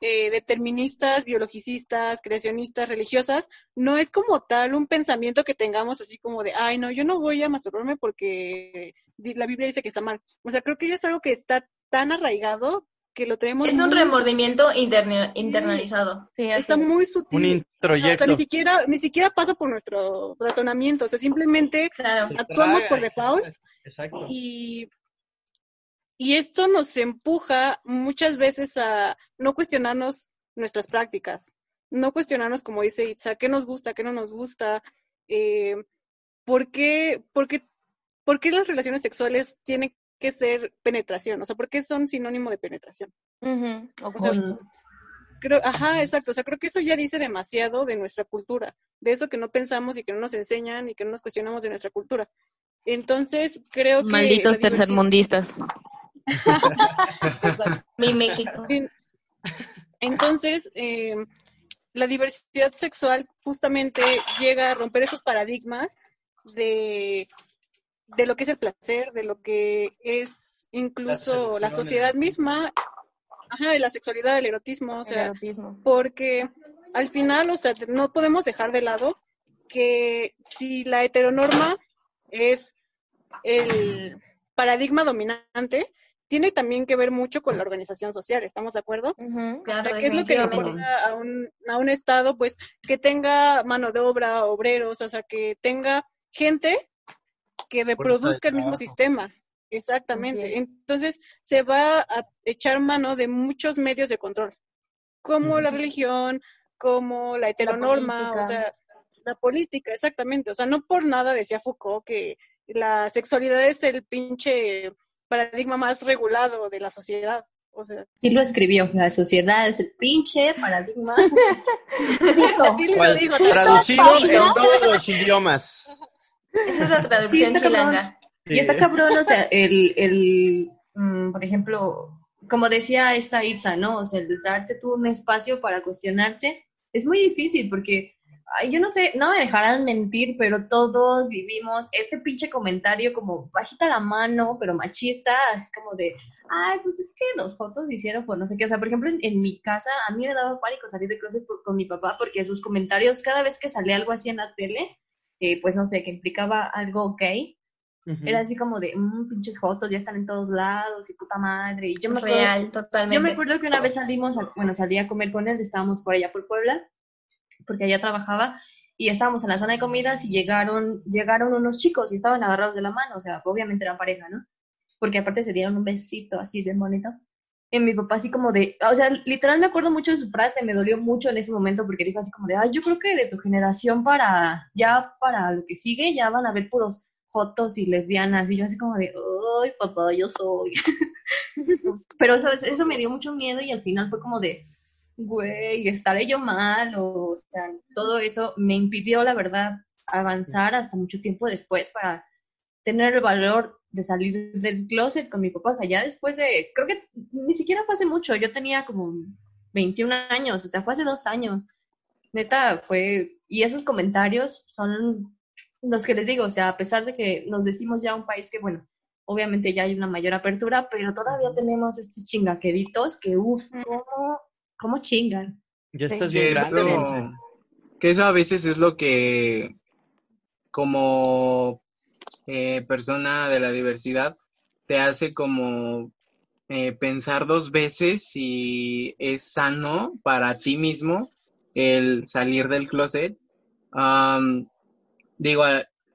eh, deterministas, biologicistas, creacionistas, religiosas, no es como tal un pensamiento que tengamos así como de, ay, no, yo no voy a masturbarme porque la Biblia dice que está mal. O sea, creo que ya es algo que está tan arraigado que lo tenemos Es un remordimiento interna- internalizado. Sí, Está es. muy sutil. Un O sea, introyecto. ni siquiera, ni siquiera pasa por nuestro razonamiento, o sea, simplemente Claro. Actuamos traga, por default Exacto. y, y esto nos empuja muchas veces a no cuestionarnos nuestras prácticas, no cuestionarnos, como dice Itza, qué nos gusta, qué no nos gusta, eh, por, qué, por, qué, por qué las relaciones sexuales tienen que ser penetración, o sea, por qué son sinónimo de penetración. O sea. Creo, ajá, exacto. O sea, creo que eso ya dice demasiado de nuestra cultura, de eso que no pensamos y que no nos enseñan y que no nos cuestionamos de nuestra cultura. Entonces, creo que. Malditos tercermundistas. Mi México. En- Entonces, eh, la diversidad sexual justamente llega a romper esos paradigmas de, de lo que es el placer, de lo que es incluso la sociedad misma, ajá, de la sexualidad, el erotismo, o El sea, erotismo. porque al final, o sea, no podemos dejar de lado que si la heteronorma es el paradigma dominante, tiene también que ver mucho con la organización social, ¿estamos de acuerdo? O Claro, sea, ¿qué es lo que le pone a un, a un estado, pues, que tenga mano de obra, obreros, o sea, que tenga gente que reproduzca el mismo sistema? Exactamente. Entonces, se va a echar mano de muchos medios de control, como la religión, como la heteronorma, o política. sea, la política, exactamente. O sea, no por nada decía Foucault que la sexualidad es el pinche paradigma más regulado de la sociedad. O sea, Sí lo escribió. La sociedad es el pinche paradigma. Dijo. así lo ¿Cuál? dijo. Traducido en todos los idiomas. Esa es la traducción Sí, chilanga. Y está cabrón, o sea, el, el mm, por ejemplo, como decía esta Itza, ¿no? O sea, el darte tú un espacio para cuestionarte es muy difícil porque, ay, yo no sé, no me dejarán mentir, pero todos vivimos este pinche comentario como bajita la mano, pero machista, así como de, ay, pues es que los fotos hicieron por no sé qué. O sea, por ejemplo, en, en mi casa, a mí me daba pánico salir de closet por- con mi papá porque sus comentarios, cada vez que salía algo así en la tele, eh, pues no sé, que implicaba algo Ujú. era así como de, mmm, pinches fotos, ya están en todos lados y puta madre. Y yo me acuerdo, Real, yo me totalmente. acuerdo que una vez salimos, a- bueno, salí a comer con él, estábamos por allá por Puebla, porque allá trabajaba, y estábamos en la zona de comidas y llegaron, llegaron unos chicos y estaban agarrados de la mano, o sea, obviamente eran pareja, ¿no? Porque aparte se dieron un besito así bien bonito. Y mi papá así como de, o sea, literal me acuerdo mucho de su frase, me dolió mucho en ese momento porque dijo así como de, ay, yo creo que de tu generación para, ya para lo que sigue, ya van a ver puros jotos y lesbianas. Y yo así como de, ay, papá, yo soy. Pero eso, eso me dio mucho miedo y al final fue como de, güey, estaré yo mal, o, o sea, todo eso me impidió, la verdad, avanzar hasta mucho tiempo después para tener el valor de salir del closet con mi papá. O sea, ya después de, creo que ni siquiera fue hace mucho, yo tenía como 21 años, o sea, fue hace dos años. Neta, fue, y esos comentarios son los que les digo, o sea, a pesar de que nos decimos ya un país que, bueno, obviamente ya hay una mayor apertura, pero todavía tenemos estos chingaqueritos que, uff, ¿cómo, cómo chingan? Ya estás Que bien grande, eso- Monse. que eso a veces es lo que como eh, persona de la diversidad te hace como eh, pensar dos veces si es sano para ti mismo el salir del closet. Am, digo,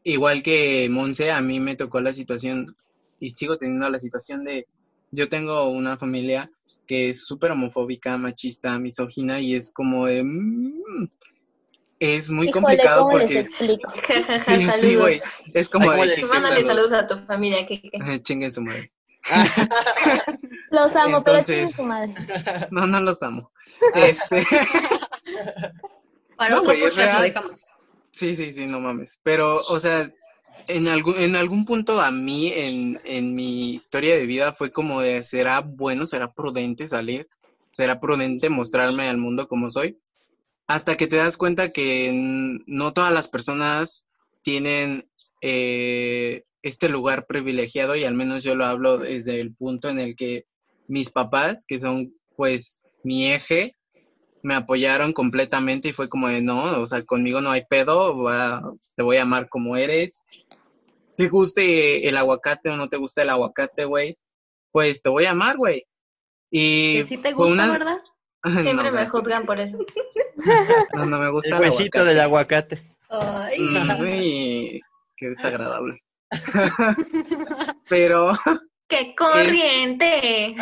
igual que Monse, a mí me tocó la situación y sigo teniendo la situación de, yo tengo una familia que es súper homofóbica, machista, misógina y es como de, mm, es muy Híjole, complicado ¿cómo les porque explico? sí, güey, es como Ay, ¿cómo de Mándale saludos a tu familia, que chinguen su madre. Los amo, pero Entonces- chingue su madre. No, no los amo. Este, Para No, otro güey, es lo dejamos. Sí, sí, sí, no mames. Pero, o sea, en algún, en algún punto a mí, en, en mi historia de vida, fue como de, ¿será bueno, será prudente salir? ¿Será prudente mostrarme al mundo como soy? Hasta que te das cuenta que no todas las personas tienen eh, este lugar privilegiado y al menos yo lo hablo desde el punto en el que mis papás, que son pues mi eje, me apoyaron completamente y fue como de no, o sea, conmigo no hay pedo, te voy a amar como eres. Te guste el aguacate o no te gusta el aguacate, güey, pues te voy a amar, güey. Y Que sí te gusta, una- ¿verdad? siempre No, me juzgan por eso. No, no me gusta El el huesito aguacate. del aguacate. Ay, Mm, uy, qué desagradable. Pero ¡Qué corriente!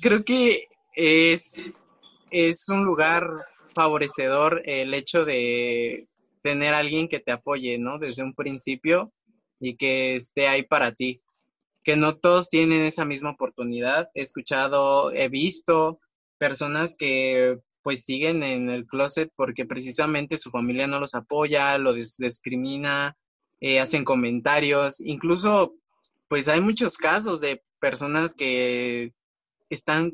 creo que es, es un lugar favorecedor el hecho de tener a alguien que te apoye, ¿no? Desde un principio y que esté ahí para ti. Que no todos tienen esa misma oportunidad. He escuchado, he visto personas que pues siguen en el closet porque precisamente su familia no los apoya, lo dis- discrimina, eh, hacen comentarios, incluso pues hay muchos casos de personas que están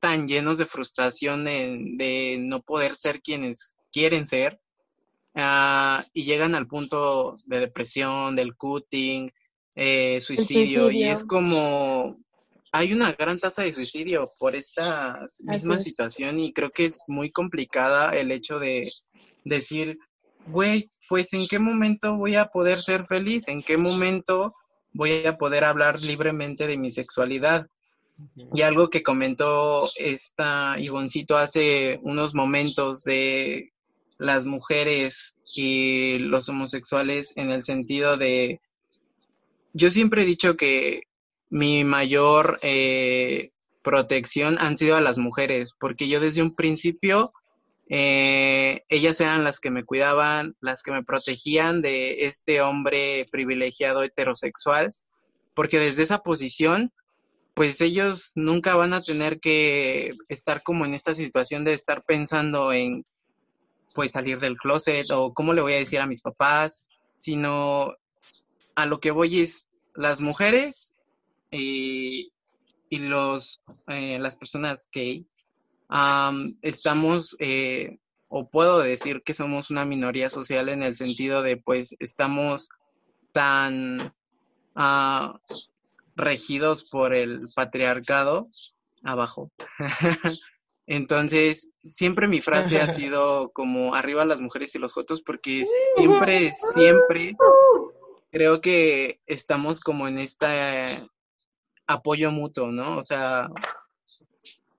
tan llenos de frustración en- de no poder ser quienes quieren ser ah, y llegan al punto de depresión, del cutting, eh, suicidio, y suicidio. es como hay una gran tasa de suicidio por esta misma es. situación y creo que es muy complicada el hecho de decir, güey, pues en qué momento voy a poder ser feliz, en qué momento voy a poder hablar libremente de mi sexualidad. Y algo que comentó esta Ivoncito hace unos momentos de las mujeres y los homosexuales en el sentido de, yo siempre he dicho que mi mayor eh, protección han sido a las mujeres, porque yo desde un principio, eh, ellas eran las que me cuidaban, las que me protegían de este hombre privilegiado heterosexual, porque desde esa posición pues ellos nunca van a tener que estar como en esta situación de estar pensando en pues salir del closet o cómo le voy a decir a mis papás, sino a lo que voy es las mujeres y, y los eh, las personas gay am, estamos eh, o puedo decir que somos una minoría social en el sentido de pues estamos tan ah, regidos por el patriarcado abajo. Entonces, siempre mi frase ha sido como arriba las mujeres y los jotos porque siempre, siempre creo que estamos como en este apoyo mutuo, ¿no? O sea,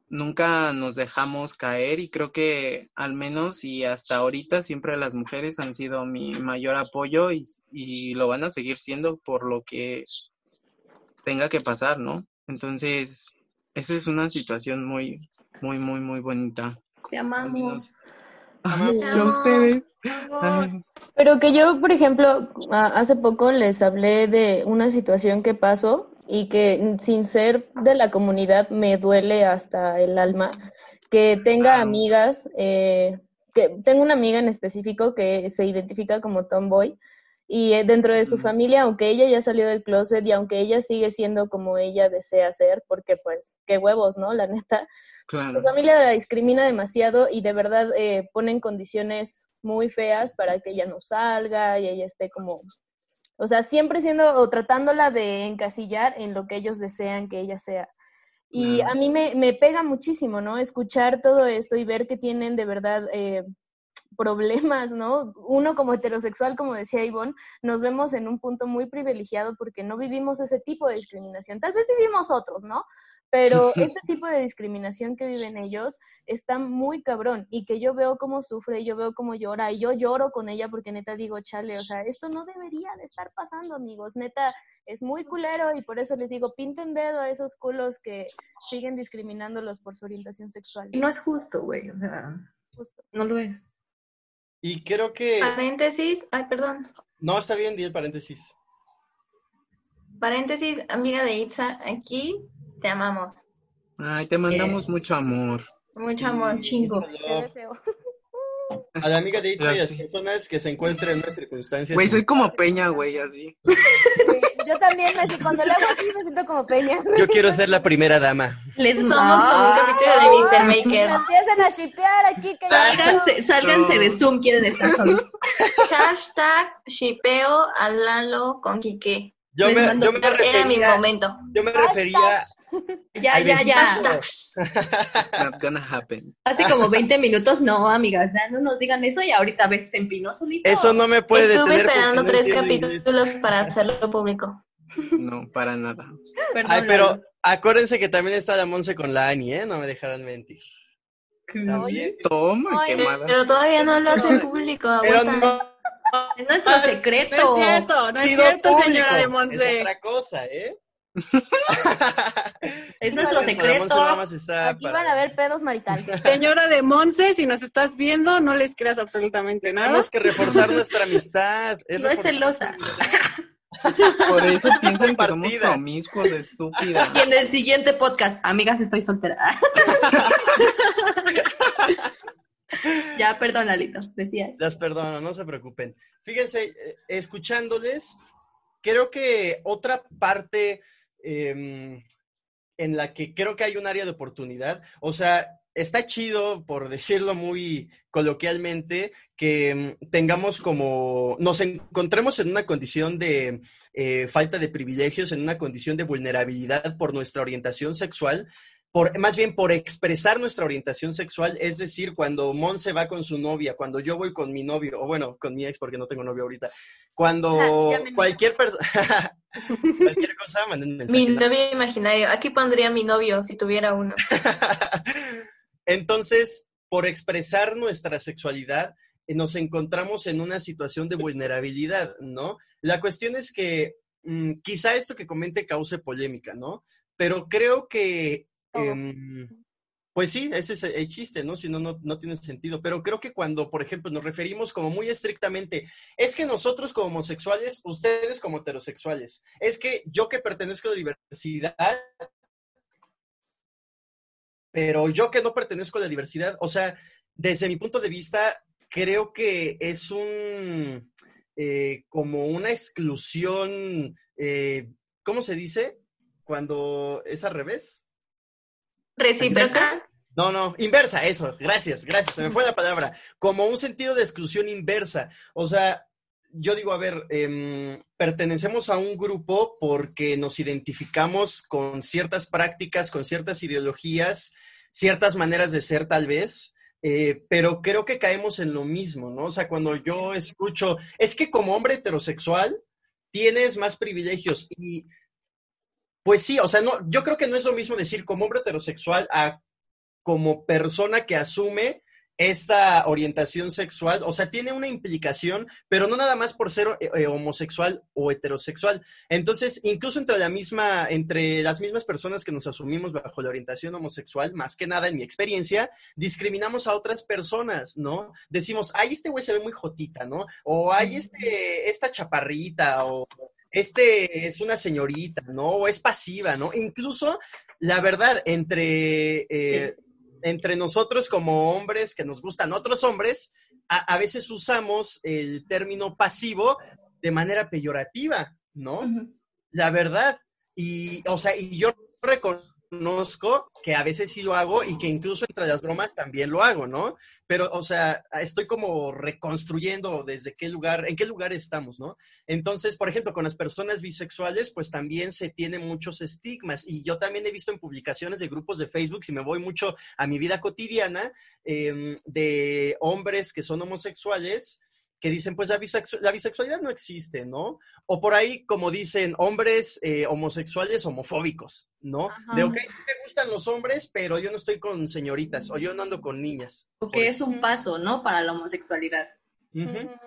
nunca nos dejamos caer y creo que al menos y hasta ahorita siempre las mujeres han sido mi mayor apoyo y, y lo van a seguir siendo por lo que tenga que pasar, ¿no? Entonces, esa es una situación muy, muy, muy, muy bonita. te amamos. Ay, a ustedes. Ay, Pero que yo, por ejemplo, a- hace poco les hablé de una situación que pasó y que sin ser de la comunidad me duele hasta el alma que tenga amigas, eh, que tengo una amiga en específico que se identifica como tomboy y eh, dentro de su familia, aunque ella ya salió del closet y aunque ella sigue siendo como ella desea ser, porque pues qué huevos, ¿no? La neta, su familia la discrimina demasiado y de verdad eh, ponen condiciones muy feas para que ella no salga y ella esté como, o sea, siempre siendo o tratándola de encasillar en lo que ellos desean que ella sea. Y Claro. a mí me, me pega muchísimo, ¿no? Escuchar todo esto y ver que tienen de verdad eh, problemas, ¿no? Uno como heterosexual, como decía Ivonne, nos vemos en un punto muy privilegiado porque no vivimos ese tipo de discriminación. Tal vez vivimos otros, ¿no? Pero este tipo de discriminación que viven ellos está muy cabrón y que yo veo cómo sufre, yo veo cómo llora y yo lloro con ella porque neta digo, chale, o sea, esto no debería de estar pasando, amigos, neta, es muy culero y por eso les digo, pinten dedo a esos culos que siguen discriminándolos por su orientación sexual. Y no es justo, güey. O sea, Justo. no lo es. Y creo que... Paréntesis, ay, perdón. No, está bien, di el paréntesis. Paréntesis, amiga de Itza, aquí te amamos. Ay, te mandamos Yes. mucho amor. Mucho amor, chingo. A la amiga de Itza y a las personas que se encuentren en una circunstancia... Güey, soy como Peña, güey, así. Yo también, así, cuando le hago así me siento como peña. Yo quiero ser la primera dama. Les Somos como un capítulo de Mr. Me Maker. empiezan a shipear aquí. Que Sálganse, sálganse No. de Zoom, quieren estar solos. Hashtag shipeo a Lalo con Quique. Yo Les me, yo me Era mi refería... momento. Yo me refería... Ya, ya, ya. bendito. Not gonna happen. Hace como 20 minutos, no, amigas, ya no nos digan eso y ahorita ve, se empinó solito. Eso no me puede Estuve detener esperando no tres inglés. capítulos para hacerlo público. No, para nada. Perdón, Ay, pero Lalo. acuérdense que también está la Monse con la Ani, ¿eh? No me dejarán mentir. También. Toma, Ay, quemada. Pero todavía no lo hace público. Pero no... Es nuestro secreto. No es cierto, no es cierto, público. señora de Es Monse. otra cosa, ¿eh? Es nuestro secreto. Aquí para- van a ver pedos maritales. Señora de Monse, si nos estás viendo, no les creas absolutamente nada. Tenemos que reforzar nuestra amistad. No es celosa. Por eso piensan que somos promiscuos, estúpida. Y en el siguiente podcast, amigas, estoy soltera. ya, perdón, Lalito, decías. Las perdono, no se preocupen. Fíjense, eh, escuchándoles, creo que otra parte em, en la que creo que hay un área de oportunidad, o sea, está chido, por decirlo muy coloquialmente, que em, tengamos como, nos encontremos en una condición de eh, falta de privilegios, en una condición de vulnerabilidad por nuestra orientación sexual, por, más bien por expresar nuestra orientación sexual, es decir, cuando Monse va con su novia, cuando yo voy con mi novio, o bueno, con mi ex porque no tengo novio ahorita, cuando Ah, cualquier persona, cualquier cosa, manden un mensaje. Mi novio imaginario. Aquí pondría mi novio si tuviera uno. Entonces, por expresar nuestra sexualidad, eh, nos encontramos en una situación de vulnerabilidad, ¿no? La cuestión es que mm, quizá esto que comente cause polémica, ¿no? Pero creo que, Em, pues sí, ese es el chiste, ¿no? Si no, no, no tiene sentido. Pero creo que cuando, por ejemplo, nos referimos como muy estrictamente, es que nosotros como homosexuales, ustedes como heterosexuales, es que yo que pertenezco a la diversidad, pero yo que no pertenezco a la diversidad, o sea, desde mi punto de vista, creo que es un, eh, como una exclusión, eh, ¿cómo se dice? Cuando es al revés. Recíproca. No, no, inversa, eso, gracias, gracias, se me fue la palabra. Como un sentido de exclusión inversa. O sea, yo digo, a ver, em, pertenecemos a un grupo porque nos identificamos con ciertas prácticas, con ciertas ideologías, ciertas maneras de ser tal vez, eh, pero creo que caemos en lo mismo, ¿no? O sea, cuando yo escucho, es que como hombre heterosexual tienes más privilegios y pues sí, o sea, no, yo creo que no es lo mismo decir como hombre heterosexual a como persona que asume esta orientación sexual, o sea, tiene una implicación, pero no nada más por ser eh, eh, homosexual o heterosexual. Entonces, incluso entre la misma, entre las mismas personas que nos asumimos bajo la orientación homosexual, más que nada en mi experiencia, discriminamos a otras personas, ¿no? Decimos, ay, este güey se ve muy jotita, ¿no? O ay, este, esta chaparrita, o este es una señorita, ¿no? O es pasiva, ¿no? Incluso, la verdad, entre, eh, entre nosotros como hombres que nos gustan otros hombres, a, a veces usamos el término pasivo de manera peyorativa, ¿no? La verdad. Y, o sea, y yo reconozco que a veces sí lo hago y que incluso entre las bromas también lo hago, ¿no? Pero, o sea, estoy como reconstruyendo desde qué lugar, en qué lugar estamos, ¿no? Entonces, por ejemplo, con las personas bisexuales, pues también se tienen muchos estigmas. Y yo también he visto en publicaciones de grupos de Facebook, si me voy mucho a mi vida cotidiana, em, de hombres que son homosexuales que dicen, pues la, bisexu- la bisexualidad no existe, ¿no? O por ahí, como dicen, hombres eh, homosexuales homofóbicos, ¿no? Ajá. De, ok, sí me gustan los hombres, pero yo no estoy con señoritas, o yo no ando con niñas. O que es un paso, ¿no? Para la homosexualidad.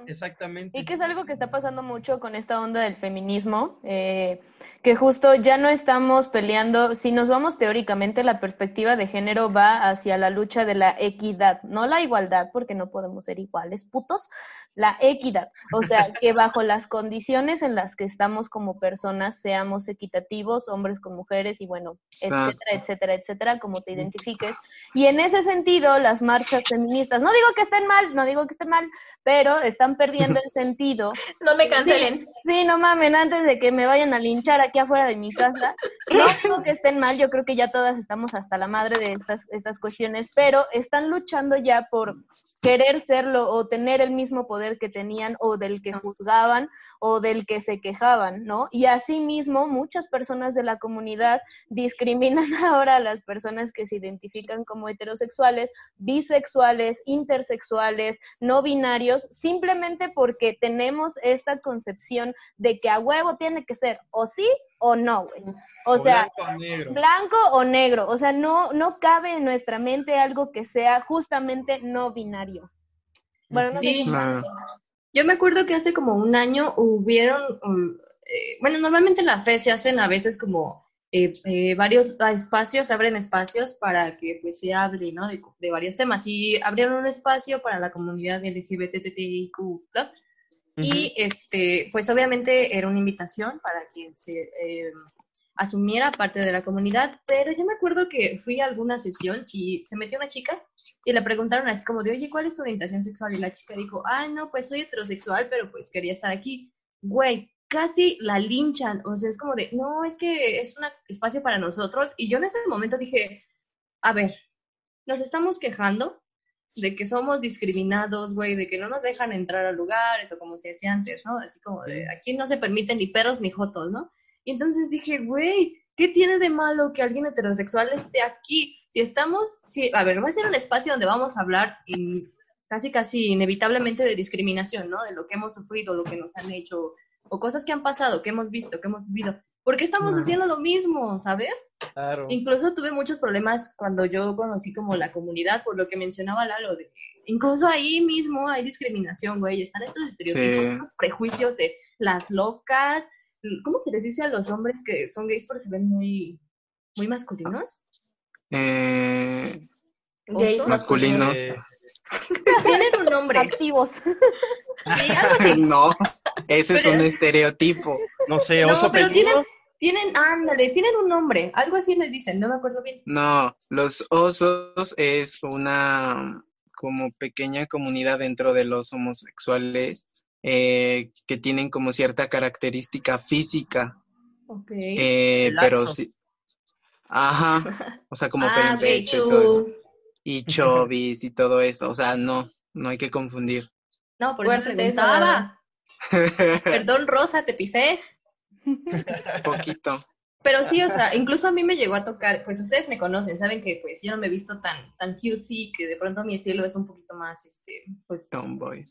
Exactamente. Y que es algo que está pasando mucho con esta onda del feminismo, eh, que justo ya no estamos peleando, si nos vamos teóricamente, la perspectiva de género va hacia la lucha de la equidad, no la igualdad, porque no podemos ser iguales, putos, la equidad. O sea, que bajo las condiciones en las que estamos como personas seamos equitativos, hombres con mujeres y bueno, etcétera, Exacto. etcétera, etcétera, como te identifiques. Y en ese sentido, las marchas feministas, no digo que estén mal, no digo que estén mal, pero están perdiendo el sentido. No me cancelen. Sí, no mamen, antes de que me vayan a linchar aquí afuera de mi casa. No digo que estén mal, yo creo que ya todas estamos hasta la madre de estas, estas cuestiones, pero están luchando ya por querer serlo o tener el mismo poder que tenían o del que juzgaban o del que se quejaban, ¿no? Y asimismo, muchas personas de la comunidad discriminan ahora a las personas que se identifican como heterosexuales, bisexuales, intersexuales, no binarios, simplemente porque tenemos esta concepción de que a huevo tiene que ser o sí o no, güey. O sea, blanco o negro. blanco o negro, o sea, no, no cabe en nuestra mente algo que sea justamente no binario. Bueno, no sé Sí. si Claro. Yo me acuerdo que hace como un año hubieron, um, eh, bueno, normalmente en la fe se hacen a veces como eh, eh, varios espacios, abren espacios para que pues se hable, ¿no? De, de varios temas. Y abrieron un espacio para la comunidad LGBTTIQ+, y este, pues obviamente era una invitación para quien se eh, asumiera parte de la comunidad, pero yo me acuerdo que fui a alguna sesión y se metió una chica y le preguntaron así como de, oye, ¿cuál es tu orientación sexual? Y la chica dijo, ah, no, pues soy heterosexual, pero pues quería estar aquí. Güey, casi la linchan, o sea, es como de, no, es que es un espacio para nosotros. Y yo en ese momento dije, a ver, nos estamos quejando de que somos discriminados, güey, de que no nos dejan entrar a lugares o como se decía antes, ¿no? Así como de, aquí no se permiten ni perros ni jotos, ¿no? Y entonces dije, güey, ¿qué tiene de malo que alguien heterosexual esté aquí? Si estamos, si, a ver, va a ser un espacio donde vamos a hablar in- casi, casi inevitablemente de discriminación, ¿no? De lo que hemos sufrido, lo que nos han hecho, o cosas que han pasado, que hemos visto, que hemos vivido. ¿Por qué estamos haciendo lo mismo, sabes? Claro. Incluso tuve muchos problemas cuando yo conocí como la comunidad, por lo que mencionaba Lalo, de incluso ahí mismo hay discriminación, güey, están estos estereotipos, Sí. estos prejuicios de las locas, ¿cómo se les dice a los hombres que son gays porque se ven muy, muy masculinos? Eh, Gays masculinos. Eh, Tienen un nombre, activos. sí, algo así. no, ese es Pero- un estereotipo. no sé, No, oso pero peludo. tienen, tienen, ándale, tienen un nombre, algo así les dicen, no me acuerdo bien. No, los osos es una como pequeña comunidad dentro de los homosexuales eh, que tienen como cierta característica física, Ok. eh, pero sí. Ajá, o sea, como Ah, pecho y todo eso. Y chovis y todo eso, o sea, no, no hay que confundir. No, por eso preguntaba. Perdón, Rosa, te pisé. Poquito. Pero sí, o sea, incluso a mí me llegó a tocar, pues ustedes me conocen, saben que pues yo no me he visto tan, tan cutesy, que de pronto mi estilo es un poquito más, este, pues, Tomboy.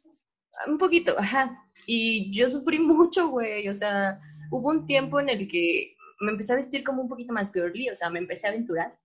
Un poquito, ajá. Y yo sufrí mucho, güey, o sea, hubo un tiempo en el que me empecé a vestir como un poquito más girly, o sea, me empecé a aventurar.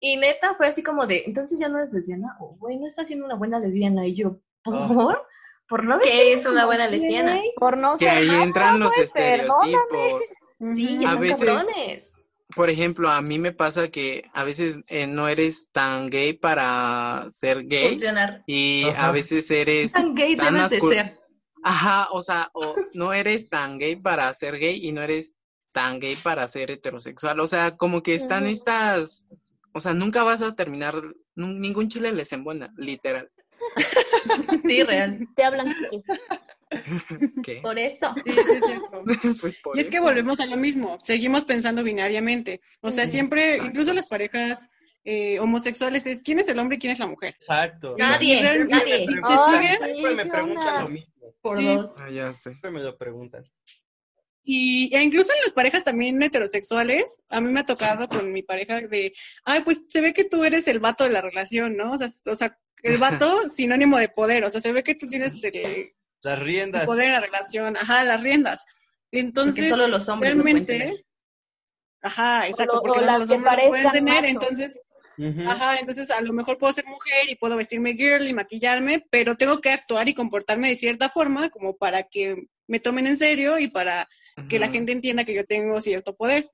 Y neta fue así como de, entonces ya no eres lesbiana, o güey, no estás siendo una buena lesbiana. Y yo, ¿por? ¿Por no ¿Qué es una buena lesbiana? Por no Que ser ahí nada, entran los estereotipos. Sí, A veces- cabrones. Por ejemplo, a mí me pasa que a veces eh, no eres tan gay para ser gay Funcionar. y Ajá. a veces eres Tan gay tan debes de ser. Ajá, o sea, o no eres tan gay para ser gay y no eres tan gay para ser heterosexual. O sea, como que están estas, o sea, nunca vas a terminar, ningún chile les embona, literal. Sí, real. Te hablan. ¿Qué? Por eso. Sí, sí. Pues por Y es que volvemos a lo mismo, seguimos pensando binariamente. O sea, siempre, Exacto. incluso las parejas eh, homosexuales, es quién es el hombre y quién es la mujer. Exacto. Nadie, nadie. siempre me ¿qué preguntan lo mismo. Por Sí. dos. Ah, ya sé. Siempre me lo preguntan. Y e incluso en las parejas también heterosexuales, a mí me ha tocado con mi pareja de, ay, pues se ve que tú eres el vato de la relación, ¿no? O sea, o sea el vato sinónimo de poder, o sea, se ve que tú tienes el, Las riendas. poder en la relación, ajá, las riendas. Porque Entonces, solo los hombres lo pueden realmente, ajá, exacto, lo- porque o solo los que hombres pueden parezcan tener, macho. entonces. Ajá, entonces a lo mejor puedo ser mujer y puedo vestirme girl y maquillarme, pero tengo que actuar y comportarme de cierta forma como para que me tomen en serio y para que la gente entienda que yo tengo cierto poder.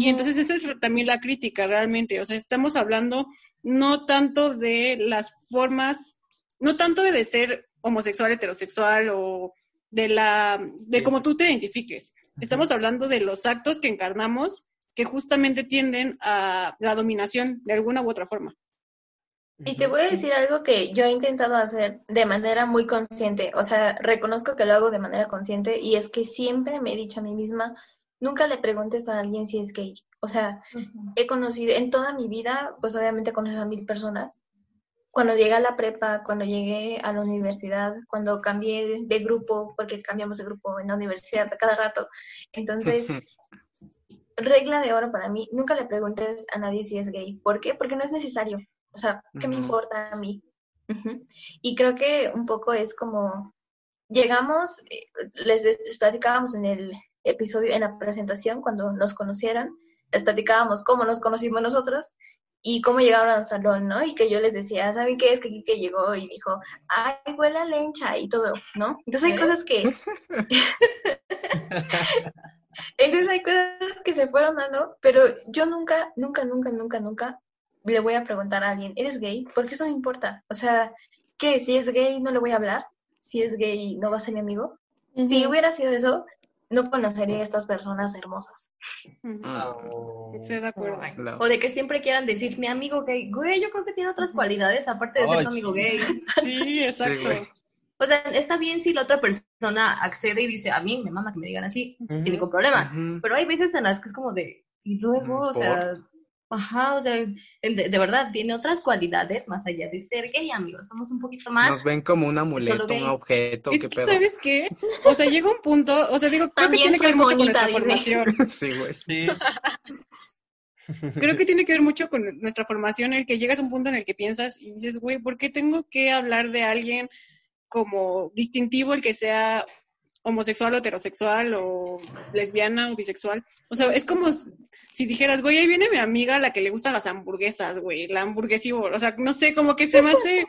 Y entonces esa es también la crítica realmente, o sea, estamos hablando no tanto de las formas, no tanto de ser homosexual, heterosexual o de la, de Sí. cómo tú te identifiques. Estamos hablando de los actos que encarnamos que justamente tienden a la dominación de alguna u otra forma. Y te voy a decir algo que yo he intentado hacer de manera muy consciente, o sea, reconozco que lo hago de manera consciente y es que siempre me he dicho a mí misma, nunca le preguntes a alguien si es gay. O sea, he conocido en toda mi vida, pues obviamente conocí a mil personas. Cuando llegué a la prepa, cuando llegué a la universidad, cuando cambié de, grupo, porque cambiamos de grupo en la universidad cada rato. Entonces, regla de oro para mí, nunca le preguntes a nadie si es gay. ¿Por qué? Porque no es necesario. O sea, ¿qué me importa a mí? Y creo que un poco es como, llegamos, eh, les platicábamos en el episodio, en la presentación, cuando nos conocieron, les platicábamos cómo nos conocimos nosotros y cómo llegaron al salón, ¿no? Y que yo les decía, ¿saben qué es? Que llegó y dijo, ay, huele a lencha y todo, ¿no? Entonces hay ¿Eh? cosas que... Entonces hay cosas que se fueron dando, pero yo nunca, nunca, nunca, nunca, nunca le voy a preguntar a alguien, ¿eres gay? Porque eso no importa. O sea, ¿qué? Si es gay no le voy a hablar, si es gay no va a ser mi amigo. Si hubiera sido eso, no conocería a estas personas hermosas. Ah, Estoy de acuerdo. Ay, la- O de que siempre quieran decir mi amigo gay. Güey, yo creo que tiene otras cualidades aparte de ser Ay, tu amigo sí. gay. Sí, exacto. O sea, está bien si la otra persona accede y dice, a mí me mama que me digan así, sin ningún problema. Pero hay veces en las que es como de, y luego, o sea, ajá, o sea, de, de verdad, tiene otras cualidades más allá de ser gay, amigos. Somos un poquito más. Nos ven como un amuleto, un objeto, Es qué que, pedo. ¿sabes qué? O sea, llega un punto, o sea, digo, creo que También tiene que ver mucho con nuestra dime. formación. Sí, güey. Sí. Creo que tiene que ver mucho con nuestra formación, el que llegas a un punto en el que piensas y dices, güey, ¿por qué tengo que hablar de alguien como distintivo el que sea homosexual o heterosexual o lesbiana o bisexual? O sea, es como si dijeras, güey, ahí viene mi amiga la que le gustan las hamburguesas, güey, la hamburguesívora. O sea, no sé, como que se me hace...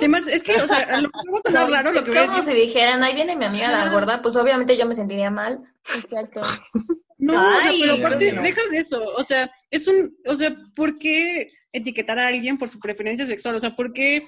Se me hace- es que, o sea, a lo mejor va a sonar raro lo es que voy a como decir. si dijeran, ahí viene mi amiga la gorda, pues obviamente yo me sentiría mal. Exacto. No, o sea, pero aparte, no. deja de eso. O sea, es un, o sea, ¿por qué etiquetar a alguien por su preferencia sexual? O sea, ¿por qué,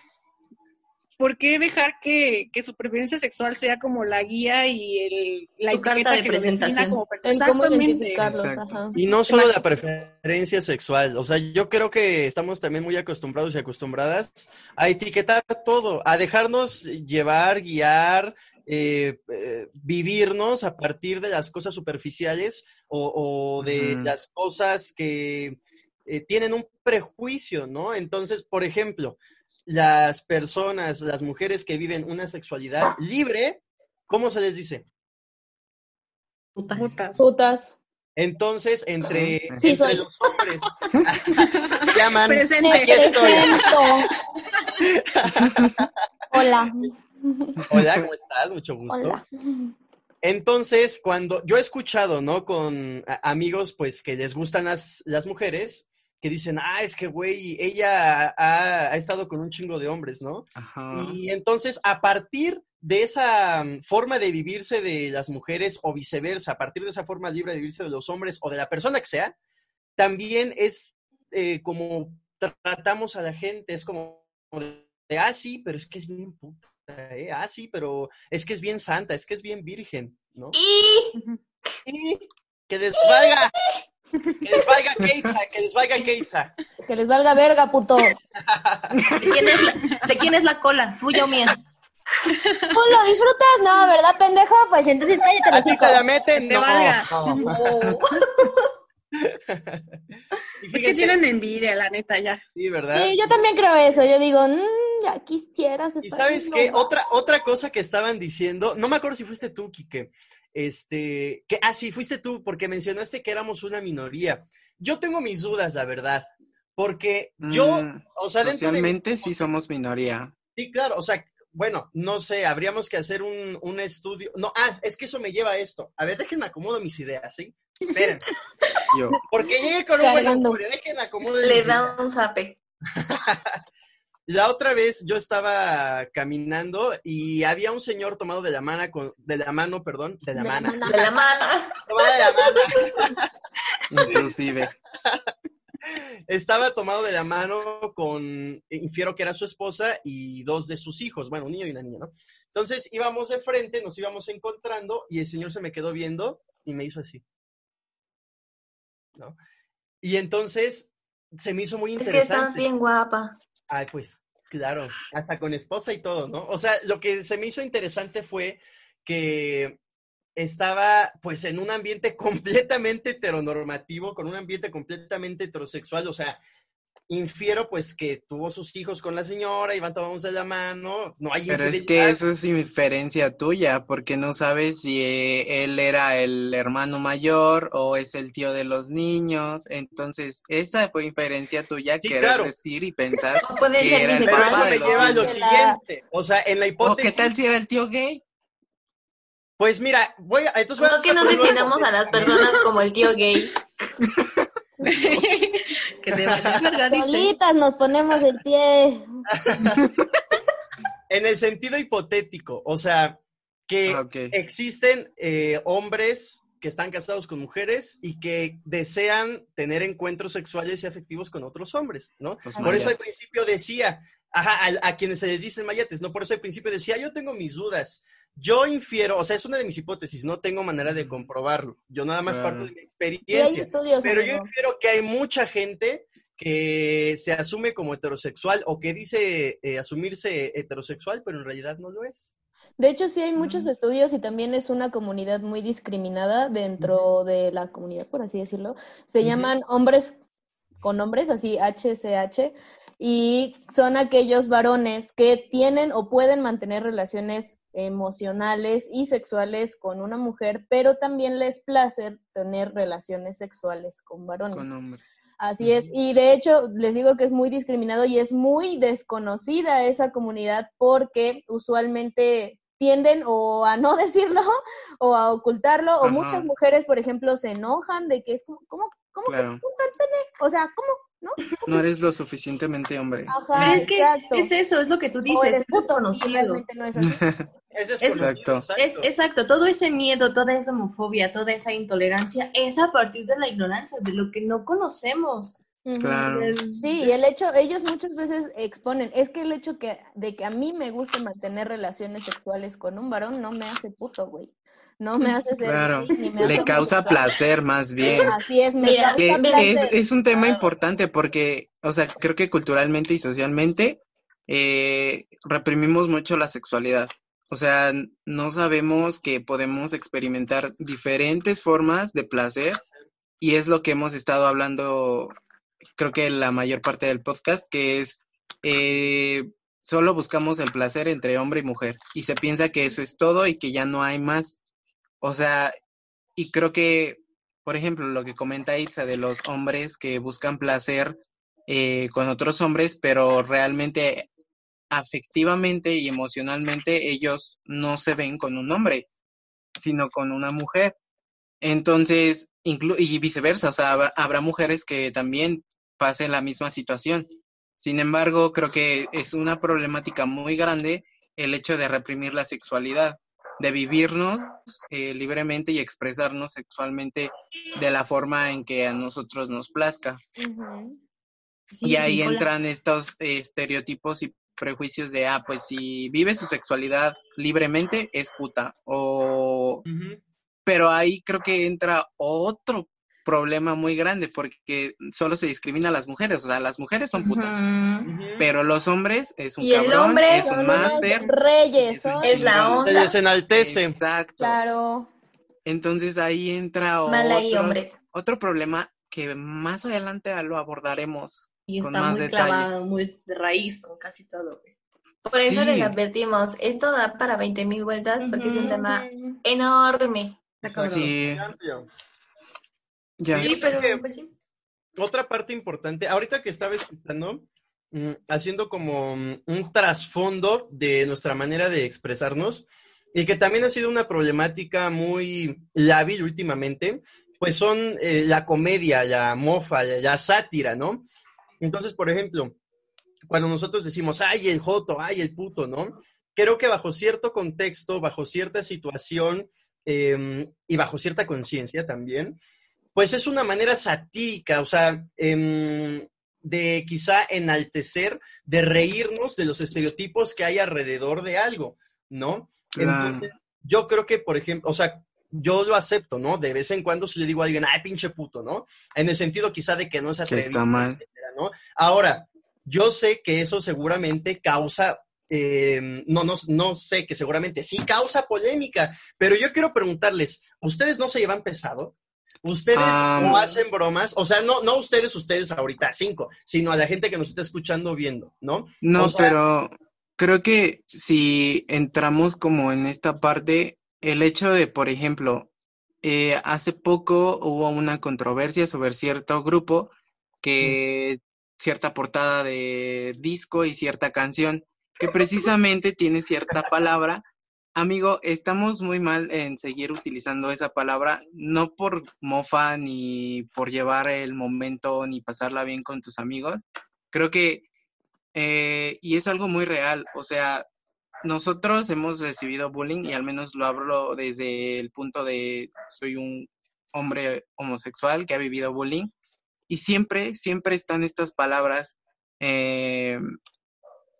por qué dejar que, que su preferencia sexual sea como la guía y el, la carta etiqueta de que lo presentación. como persona? Exactamente. Ajá. Y no solo la preferencia sexual, o sea, yo creo que estamos también muy acostumbrados y acostumbradas a etiquetar todo, a dejarnos llevar, guiar, eh, eh, vivirnos a partir de las cosas superficiales o, o de las cosas que eh, tienen un prejuicio, ¿no? Entonces, por ejemplo, las personas, las mujeres que viven una sexualidad libre, ¿cómo se les dice? Putas. Putas. Putas. Entonces, entre, Sí, entre soy. los hombres llaman Presente. Aquí estoy. Hola. Hola, ¿cómo estás? Mucho gusto. Hola. Entonces, cuando yo he escuchado, ¿no? Con amigos, pues, que les gustan las, las mujeres, que dicen, ah, es que, güey, ella ha, ha estado con un chingo de hombres, ¿no? Ajá. Y entonces, a partir de esa mm, forma de vivirse de las mujeres o viceversa, a partir de esa forma libre de vivirse de los hombres o de la persona que sea, también es eh, como tratamos a la gente, es como de, de, ah, sí, pero es que es bien puta, ¿eh? Ah, sí, pero es que es bien santa, es que es bien virgen, ¿no? Y Y que les valga, que les valga Keita, que les valga Keita. Que les valga verga, putos. ¿De quién es la, de quién es la cola? ¿Tuya o mía? ¿Tú lo disfrutas? No, ¿verdad, pendejo? Pues entonces cállate ¿Así te la meten? Te No, no. Y Es que tienen envidia, la neta, ya. sí, ¿verdad? Sí, yo también creo eso. Yo digo, "Mm, ya quisieras. Y estar sabes bien qué, nomás". otra, otra cosa que estaban diciendo, no me acuerdo si fuiste tú, Quique, este, que, ah, sí, fuiste tú, porque mencionaste que éramos una minoría. Yo tengo mis dudas, la verdad, porque yo, Mm, o sea, dentro de sí somos minoría. Sí, claro, o sea, bueno, no sé, habríamos que hacer un, un estudio. No, ah, es que eso me lleva a esto. A ver, déjenme acomodo mis ideas, ¿sí? Esperen, Yo. porque llegué con un buen augurio, déjenme acomodo le mis da ideas. un zape. La otra vez yo estaba caminando y había un señor tomado de la mano, con, de la mano, perdón, de la mano. De la mano. tomado de la mano. Inclusive. Estaba tomado de la mano con, infiero que era su esposa y dos de sus hijos, bueno, un niño y una niña, ¿no? Entonces íbamos de frente, nos íbamos encontrando y el señor se me quedó viendo y me hizo así. ¿No? Y entonces se me hizo muy Es que interesante. estás bien guapa. Ay, pues, claro, hasta con esposa y todo, ¿no? O sea, lo que se me hizo interesante fue que estaba, pues, en un ambiente completamente heteronormativo, con un ambiente completamente heterosexual, o sea, infiero, pues, que tuvo sus hijos con la señora, iban tomados de la mano, no hay Pero es que eso es inferencia tuya, porque no sabes si eh, él era el hermano mayor o es el tío de los niños. Entonces, esa fue inferencia tuya, Sí, querer claro. decir y pensar. No puede que ser era el Pero eso me lleva a lo siguiente, o sea, en la ¿O qué hipótesis, tal si era el tío gay? pues mira, voy a, entonces voy a que no definamos a las personas como el tío gay. Que te. Solitas nos ponemos el pie. En el sentido hipotético, o sea, que Ah, existen eh, hombres que están casados con mujeres y que desean tener encuentros sexuales y afectivos con otros hombres, ¿no? Los Por eso al principio decía, ajá, a, a quienes se les dicen mayates, ¿no? Por eso al principio decía, yo tengo mis dudas. Yo infiero, o sea, es una de mis hipótesis, no tengo manera de comprobarlo. Yo nada más Claro. parto de mi experiencia. estudios. Pero yo infiero que hay mucha gente que se asume como heterosexual o que dice eh, asumirse heterosexual, pero en realidad no lo es. De hecho, sí hay muchos Mm. estudios y también es una comunidad muy discriminada dentro de la comunidad, por así decirlo. Se llaman hombres con hombres, así HCH, y son aquellos varones que tienen o pueden mantener relaciones emocionales y sexuales con una mujer, pero también les place tener relaciones sexuales con varones. Con hombre. Así es, y de hecho les digo que es muy discriminado y es muy desconocida esa comunidad porque usualmente tienden o a no decirlo o a ocultarlo o muchas mujeres, por ejemplo, se enojan de que es como, ¿cómo, cómo que Claro. te gusta el pene? O sea, ¿cómo? ¿No? No eres lo suficientemente hombre. Ajá, Pero es que exacto. es eso, es lo que tú dices, es desconocido. no es así. Es desconocido, Exacto. Es exacto, todo ese miedo, toda esa homofobia, toda esa intolerancia es a partir de la ignorancia, de lo que no conocemos. Claro. Sí, y el hecho, ellos muchas veces exponen, es que el hecho que, de que a mí me guste mantener relaciones sexuales con un varón no me hace puto, güey. No me hace ser Claro. gay, ni me Le hace causa placer más bien. Así es, me Mira, causa es, placer. es un tema importante porque, o sea, creo que culturalmente y socialmente eh, reprimimos mucho la sexualidad. O sea, no sabemos que podemos experimentar diferentes formas de placer y es lo que hemos estado hablando, creo que la mayor parte del podcast, que es eh, solo buscamos el placer entre hombre y mujer y se piensa que eso es todo y que ya no hay más. O sea, y creo que, por ejemplo, lo que comenta Itza de los hombres que buscan placer eh, con otros hombres, pero realmente afectivamente y emocionalmente ellos no se ven con un hombre, sino con una mujer. Entonces, inclu- y viceversa, o sea, habrá, habrá mujeres que también pasen la misma situación. Sin embargo, creo que es una problemática muy grande el hecho de reprimir la sexualidad, de vivirnos eh, libremente y expresarnos sexualmente de la forma en que a nosotros nos plazca. Sí, y ahí Nicola. entran estos eh, estereotipos y prejuicios de, ah, pues si vive su sexualidad libremente, es puta. O, pero ahí creo que entra otro problema muy grande porque solo se discrimina a las mujeres, o sea, las mujeres son putas, pero los hombres es un Y el cabrón, hombre es un máster, Reyes, es un. Es la onda. Se les enaltece. Exacto. Claro. Entonces ahí entra otros- otro problema que más adelante lo abordaremos. Y Con está más muy detalle. clavado, muy de raíz con casi todo. Por eso Sí. les advertimos, esto da para 20 mil vueltas porque es un tema enorme. Sí. Ya. Sí, pero pues sí. Otra parte importante, ahorita que estaba escuchando, mm, haciendo como mm, un trasfondo de nuestra manera de expresarnos, y que también ha sido una problemática muy lábil últimamente, pues son eh, la comedia, la mofa, la, la sátira, ¿no? Entonces, por ejemplo, cuando nosotros decimos, ay, el joto, ay, el puto, ¿no? Creo que bajo cierto contexto, bajo cierta situación eh, y bajo cierta conciencia también, pues es una manera satírica, o sea, em, de quizá enaltecer, de reírnos de los estereotipos que hay alrededor de algo, ¿no? Claro. Entonces, yo creo que, por ejemplo, o sea, yo lo acepto, ¿no? De vez en cuando si le digo a alguien, ay, pinche puto, ¿no? En el sentido quizá de que no se atrevido, está mal. etcétera, ¿no? Ahora, yo sé que eso seguramente causa, eh, no, no, no sé que seguramente sí causa polémica, pero yo quiero preguntarles, ¿ustedes no se llevan pesado? ¿Ustedes no hacen bromas? O sea, no, no ustedes, ustedes ahorita, cinco, sino a la gente que nos está escuchando viendo, ¿no? No, O sea- pero creo que si entramos como en esta parte, el hecho de, por ejemplo, eh, hace poco hubo una controversia sobre cierto grupo que cierta portada de disco y cierta canción que precisamente tiene cierta palabra. Amigo, estamos muy mal en seguir utilizando esa palabra, no por mofa ni por llevar el momento ni pasarla bien con tus amigos. Creo que eh, y es algo muy real, o sea, nosotros hemos recibido bullying y al menos lo hablo desde el punto de soy un hombre homosexual que ha vivido bullying y siempre, siempre están estas palabras eh,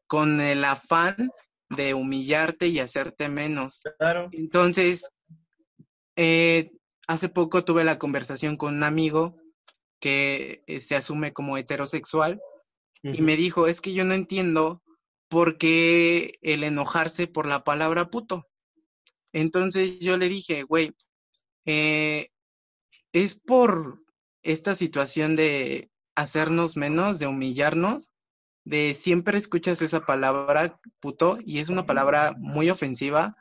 con el afán de humillarte y hacerte menos. Claro. Entonces, eh, hace poco tuve la conversación con un amigo que eh, se asume como heterosexual y me dijo, es que yo no entiendo por qué el enojarse por la palabra puto. Entonces yo le dije, güey, eh, es por esta situación de hacernos menos, de humillarnos, de siempre escuchas esa palabra puto y es una palabra muy ofensiva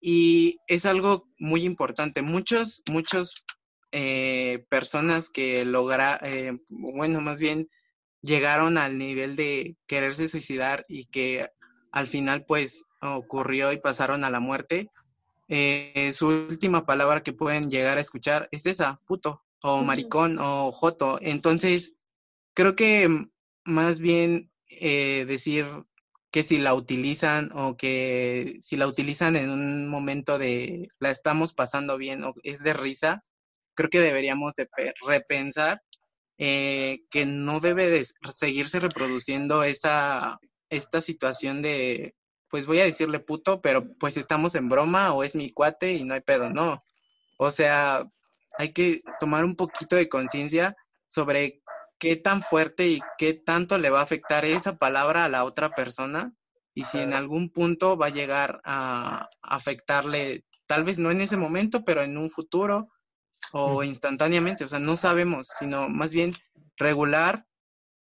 y es algo muy importante. Muchos, muchos eh, personas que logra, eh, bueno, más bien llegaron al nivel de quererse suicidar y que al final pues ocurrió y pasaron a la muerte, eh, su última palabra que pueden llegar a escuchar es esa, puto, o maricón, o joto. Entonces, creo que más bien eh, decir que si la utilizan o que si la utilizan en un momento de la estamos pasando bien o es de risa, creo que deberíamos de pe- repensar eh, que no debe de seguirse reproduciendo esa, esta situación de, pues voy a decirle puto, pero pues estamos en broma o es mi cuate y no hay pedo, no. O sea, hay que tomar un poquito de conciencia sobre qué tan fuerte y qué tanto le va a afectar esa palabra a la otra persona y si en algún punto va a llegar a afectarle, tal vez no en ese momento, pero en un futuro o instantáneamente, o sea, no sabemos, sino más bien regular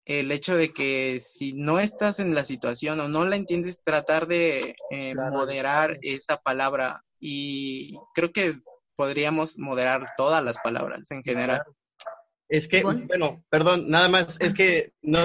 el hecho de que si no estás en la situación o no la entiendes, tratar de eh, Claro, moderar esa palabra. Y creo que podríamos moderar todas las palabras en general. Es que, Bueno. bueno, perdón, nada más, es que no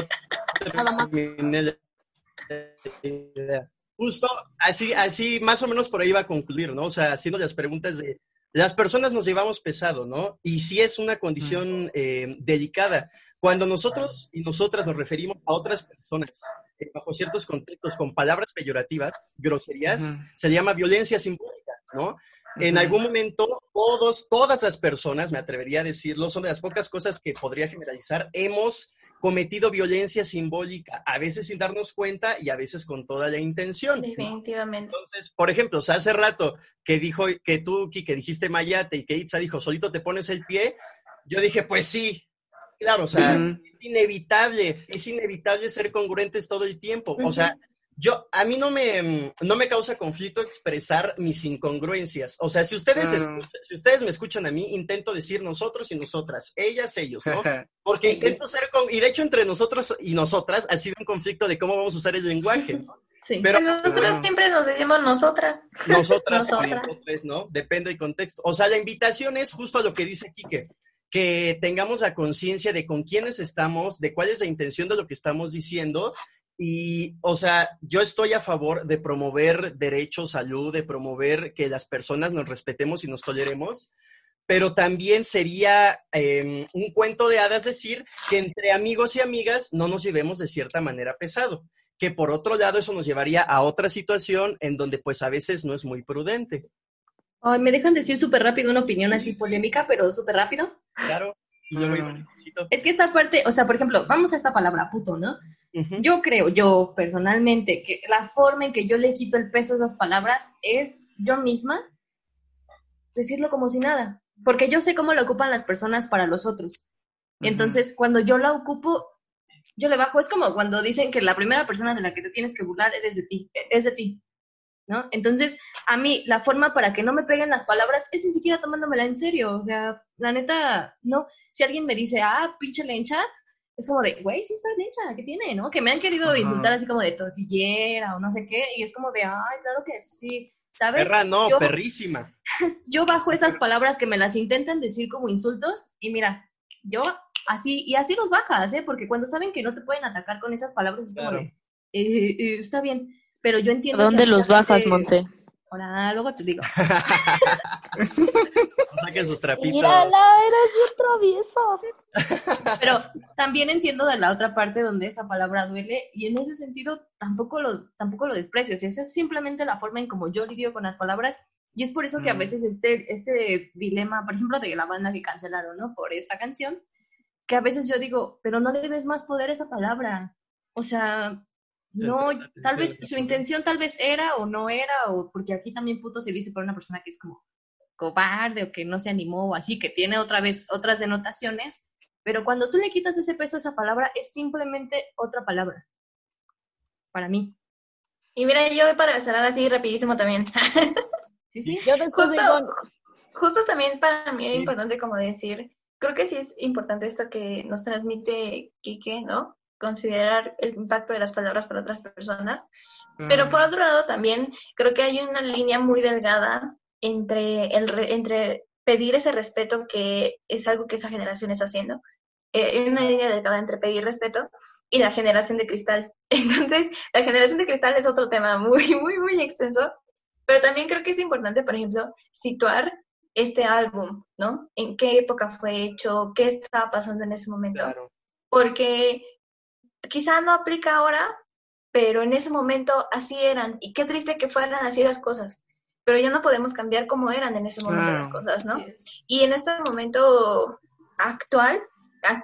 terminé la. Justo así, así más o menos por ahí va a concluir, ¿no? O sea, haciendo las preguntas de, las personas nos llevamos pesado, ¿no? Y sí es una condición eh, delicada. Cuando nosotros y nosotras nos referimos a otras personas eh, bajo ciertos contextos con palabras peyorativas, groserías, Ujú. se llama violencia simbólica, ¿no? En algún momento, todos, todas las personas, me atrevería a decirlo, son de las pocas cosas que podría generalizar, hemos cometido violencia simbólica, a veces sin darnos cuenta y a veces con toda la intención. Definitivamente. Entonces, por ejemplo, o sea, hace rato que dijo, que tú, que dijiste Mayate y que Itza dijo, solito te pones el pie, yo dije, pues sí, claro, o sea, es inevitable, es inevitable ser congruentes todo el tiempo. O sea, yo, a mí no me, no me causa conflicto expresar mis incongruencias. O sea, si ustedes, Claro. escuchan- si ustedes me escuchan a mí, intento decir nosotros y nosotras, ellas, ellos, ¿no? Porque intento ser, con, y de hecho entre nosotros y nosotras ha sido un conflicto de cómo vamos a usar el lenguaje. ¿no? Sí. Pero Pues nosotros Ah. siempre nos decimos nosotras. nosotras, y Nosotras. nosotros, ¿no? Depende del contexto. O sea, la invitación es justo a lo que dice Quique, que tengamos la conciencia de con quiénes estamos, de cuál es la intención de lo que estamos diciendo. Y, o sea, yo estoy a favor de promover derechos, salud, de promover que las personas nos respetemos y nos toleremos, pero también sería eh, un cuento de hadas decir que entre amigos y amigas no nos llevemos de cierta manera pesado que por otro lado eso nos llevaría a otra situación en donde pues a veces no es muy prudente. Ay, ¿me dejan decir súper rápido una opinión así polémica, pero súper rápido? Claro. Y yo. Es que esta parte, o sea, por ejemplo, vamos a esta palabra puto, ¿no? Yo creo, yo personalmente, que la forma en que yo le quito el peso a esas palabras es yo misma decirlo como si nada, porque yo sé cómo lo ocupan las personas para los otros. Entonces, cuando yo la ocupo, yo le bajo. Es como cuando dicen que la primera persona de la que te tienes que burlar eres de ti, es de ti, ¿no? Entonces, a mí, la forma para que no me peguen las palabras es ni siquiera tomándomela en serio. O sea, la neta, no. Si alguien me dice, ah, pinche lencha, es como de, güey, sí soy lencha, ¿qué tiene, no? Que me han querido Ajá. insultar así como de tortillera o no sé qué, y es como de, ay, claro que sí, ¿sabes? Perra, no, Yo- perrísima. yo bajo esas palabras que me las intentan decir como insultos y mira, yo así, y así los bajas, ¿eh? Porque cuando saben que no te pueden atacar con esas palabras es como Claro. de, eh, eh, está bien, pero yo entiendo que ¿Dónde a mucha los bajas, gente- Monse? Ahora, luego te digo. Saquen sus trapitos. Mírala, eres bien travieso. Pero también entiendo de la otra parte donde esa palabra duele y en ese sentido tampoco lo, tampoco lo desprecio. O sea, esa es simplemente la forma en como yo lidio con las palabras y es por eso que a Mm. veces este, este dilema, por ejemplo, de la banda que cancelaron, ¿no? Por esta canción, que a veces yo digo, pero no le des más poder a esa palabra. O sea, no, tal vez su intención tal vez era o no era, o porque aquí también puto se dice por una persona que es como cobarde o que no se animó o así, que tiene otra vez otras denotaciones, pero cuando tú le quitas ese peso a esa palabra, es simplemente otra palabra. Para mí. Y mira, yo para cerrar así rapidísimo también. Sí, sí. Yo después Justo- digo, Justo también para mí era importante como decir, creo que sí es importante esto que nos transmite Quique, ¿no? Considerar el impacto de las palabras para otras personas. Pero por otro lado también creo que hay una línea muy delgada entre, el re- entre pedir ese respeto que es algo que esa generación está haciendo. Eh, hay una línea delgada entre pedir respeto y la generación de cristal. Entonces, la generación de cristal es otro tema muy, muy, muy extenso. Pero también creo que es importante, por ejemplo, situar este álbum, ¿no? En qué época fue hecho, qué estaba pasando en ese momento Claro. porque quizá no aplica ahora, pero en ese momento así eran. Y qué triste que fueran así las cosas. Pero ya no podemos cambiar cómo eran en ese momento las cosas, ¿no? Y en este momento actual,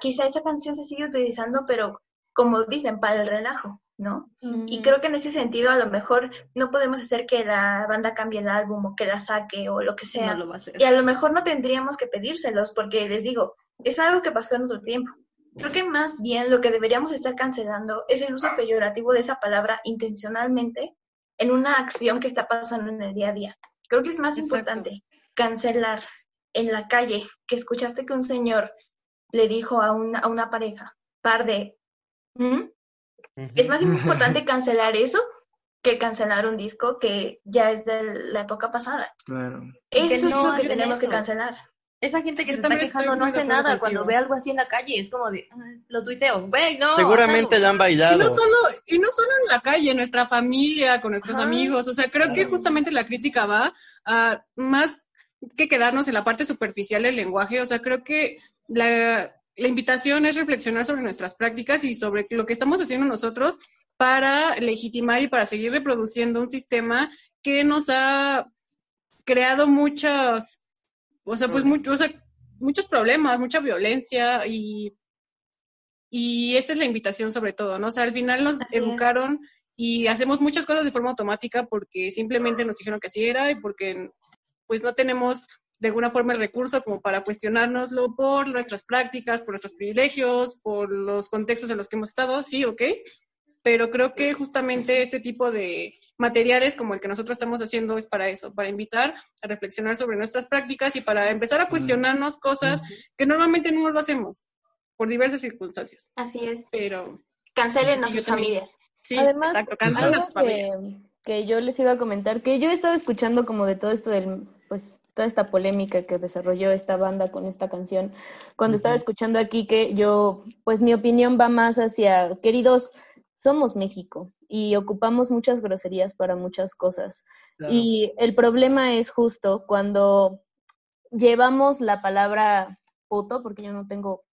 quizá esa canción se sigue utilizando, pero como dicen, para el relajo, ¿no? Y creo que en ese sentido a lo mejor no podemos hacer que la banda cambie el álbum o que la saque o lo que sea. No lo va a hacer. Y a lo mejor no tendríamos que pedírselos porque les digo, es algo que pasó en otro tiempo. Creo que más bien lo que deberíamos estar cancelando es el uso peyorativo de esa palabra intencionalmente en una acción que está pasando en el día a día. Creo que es más Exacto. importante cancelar en la calle que escuchaste que un señor le dijo a una, a una pareja, par de... ¿Mm? Es más importante cancelar eso que cancelar un disco que ya es de la época pasada. Claro. Que Eso es lo que tenemos que cancelar. Esa gente que Yo se está quejando no hace nada contigo. cuando ve algo así en la calle. Es como de, "Ah, lo tuiteo. Güey, no. Seguramente algo". la han Y no bailado. solo, y no solo en la calle, en nuestra familia, con nuestros Ajá. amigos. O sea, creo que justamente la crítica va a más que quedarnos en la parte superficial del lenguaje. O sea, creo que la, la invitación es reflexionar sobre nuestras prácticas y sobre lo que estamos haciendo nosotros para legitimar y para seguir reproduciendo un sistema que nos ha creado muchas, o sea, pues muchos, o sea, muchos problemas, mucha violencia y Y esa es la invitación sobre todo, ¿no? O sea, al final nos Así es. educaron y hacemos muchas cosas de forma automática porque simplemente nos dijeron que así era y porque pues no tenemos de alguna forma el recurso como para cuestionárnoslo por nuestras prácticas, por nuestros privilegios, por los contextos en los que hemos estado, sí, ok, pero creo que justamente este tipo de materiales como el que nosotros estamos haciendo es para eso, para invitar a reflexionar sobre nuestras prácticas y para empezar a cuestionarnos cosas que normalmente no lo hacemos por diversas circunstancias, Así es. pero Cancelen a Sí, yo sus familias. sí, Además, exacto, cancelen a sus familias. que, que yo les iba a comentar, que yo he estado escuchando como de todo esto del, pues, toda esta polémica que desarrolló esta banda con esta canción, cuando estaba escuchando aquí que yo, pues mi opinión va más hacia, queridos, somos México y ocupamos muchas groserías para muchas cosas. Claro. Y el problema es justo cuando llevamos la palabra puto, porque yo no tengo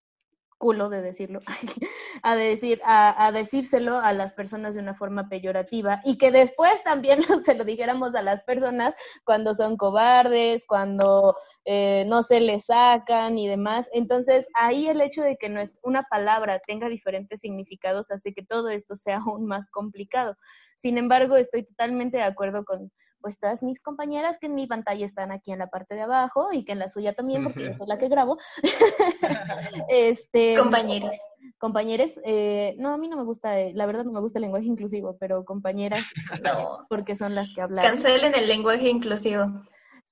culo de decirlo, a decir, a, a decírselo a las personas de una forma peyorativa y que después también se lo dijéramos a las personas cuando son cobardes, cuando eh, no se les sacan y demás. Entonces, ahí el hecho de que no es una palabra tenga diferentes significados hace que todo esto sea aún más complicado. Sin embargo, estoy totalmente de acuerdo con pues todas mis compañeras que en mi pantalla están aquí en la parte de abajo y que en la suya también, porque yo soy la que grabo. este, Compañeros. compañeres, eh, no, a mí no me gusta, eh, la verdad no me gusta el lenguaje inclusivo, pero compañeras, No. porque son las que hablan. Cancelen el lenguaje inclusivo.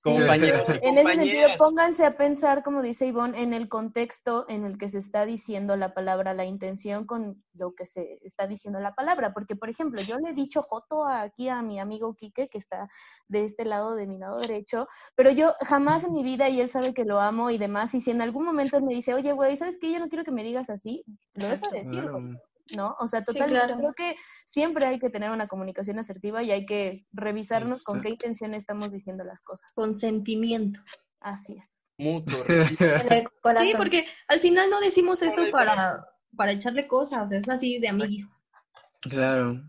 Compañeros y En ese sentido, pónganse a pensar, como dice Ivonne, en el contexto en el que se está diciendo la palabra, la intención con lo que se está diciendo la palabra. Porque, por ejemplo, yo le he dicho Joto aquí a mi amigo Quique, que está de este lado de mi lado derecho, pero yo jamás en mi vida, y él sabe que lo amo y demás, y si en algún momento él me dice, oye, güey, ¿sabes qué? Yo no quiero que me digas así, lo dejo de decir, güey. ¿No? O sea, totalmente, claro. creo que siempre hay que tener una comunicación asertiva y hay que revisarnos con qué intención estamos diciendo las cosas. Consentimiento. Así es. Mutuo. Sí, porque al final no decimos eso para, para echarle cosas, es así de amiguis. Claro.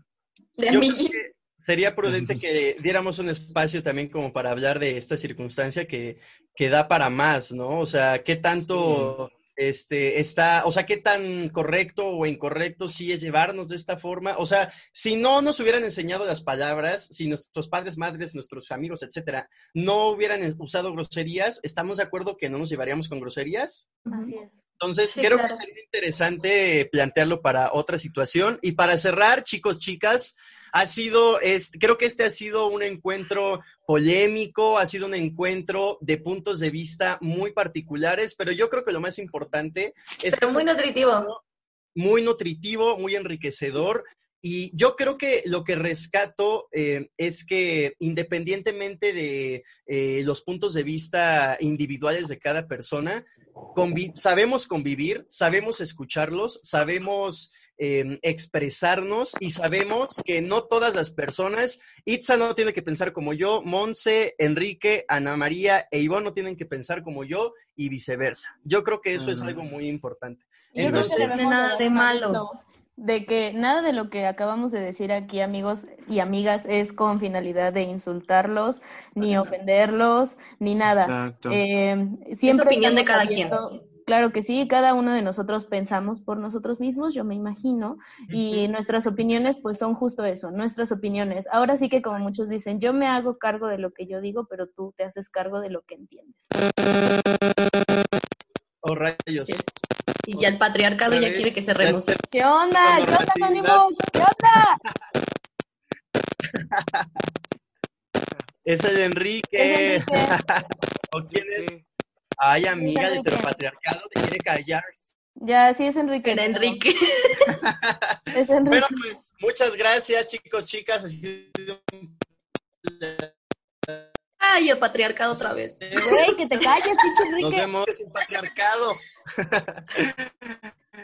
De amiguis. sería prudente que diéramos un espacio también como para hablar de esta circunstancia que, que da para más, ¿no? O sea, qué tanto este está, o sea, qué tan correcto o incorrecto sí es llevarnos de esta forma. O sea, si no nos hubieran enseñado las palabras, si nuestros padres, madres, nuestros amigos, etcétera, no hubieran usado groserías, ¿estamos de acuerdo que no nos llevaríamos con groserías? Así es. Entonces, Sí, creo claro. que sería interesante plantearlo para otra situación. Y para cerrar, chicos, chicas, ha sido, este, creo que este ha sido un encuentro polémico, ha sido un encuentro de puntos de vista muy particulares, pero yo creo que lo más importante es Pero que muy nutritivo. muy nutritivo, muy enriquecedor. Y yo creo que lo que rescato eh, es que independientemente de eh, los puntos de vista individuales de cada persona, convi- sabemos convivir, sabemos escucharlos, sabemos eh, expresarnos y sabemos que no todas las personas, Itza no tiene que pensar como yo, Monse, Enrique, Ana María e Ivonne no tienen que pensar como yo y viceversa. Yo creo que eso es algo muy importante. Yo Entonces- No tiene nada de malo. De que nada de lo que acabamos de decir aquí, amigos y amigas, es con finalidad de insultarlos, ni ofenderlos, ni nada. Exacto. Eh, siempre opinión de cada quien. Claro que sí, cada uno de nosotros pensamos por nosotros mismos, yo me imagino, y nuestras opiniones pues son justo eso, nuestras opiniones. Ahora sí que como muchos dicen, yo me hago cargo de lo que yo digo, pero tú te haces cargo de lo que entiendes. Oh, rayos. Y ya el patriarcado ya quiere que cerremos. ¿Qué onda? ¿Qué onda. Anónimos? ¿Qué onda? Es el Enrique. Es Enrique. ¿O quién es? Ay, amiga del heteropatriarcado, te quiere callar. Ya, sí es Enrique. Era Enrique. Es Enrique. Bueno, pues muchas gracias, chicos, chicas. Ha sido un Ay, el patriarcado otra vez. Güey, que te calles, pinche Nos Enrique. vemos en patriarcado.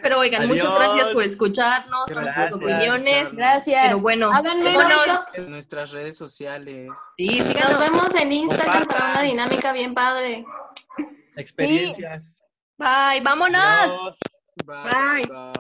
Pero oigan, muchas gracias por escucharnos, por sus opiniones. Gracias. Pero bueno, vámonos. En nuestras redes sociales. Sí, Nos síganos. vemos en Instagram Compartan. para una dinámica bien padre. Experiencias. Bye, vámonos. Bye. bye.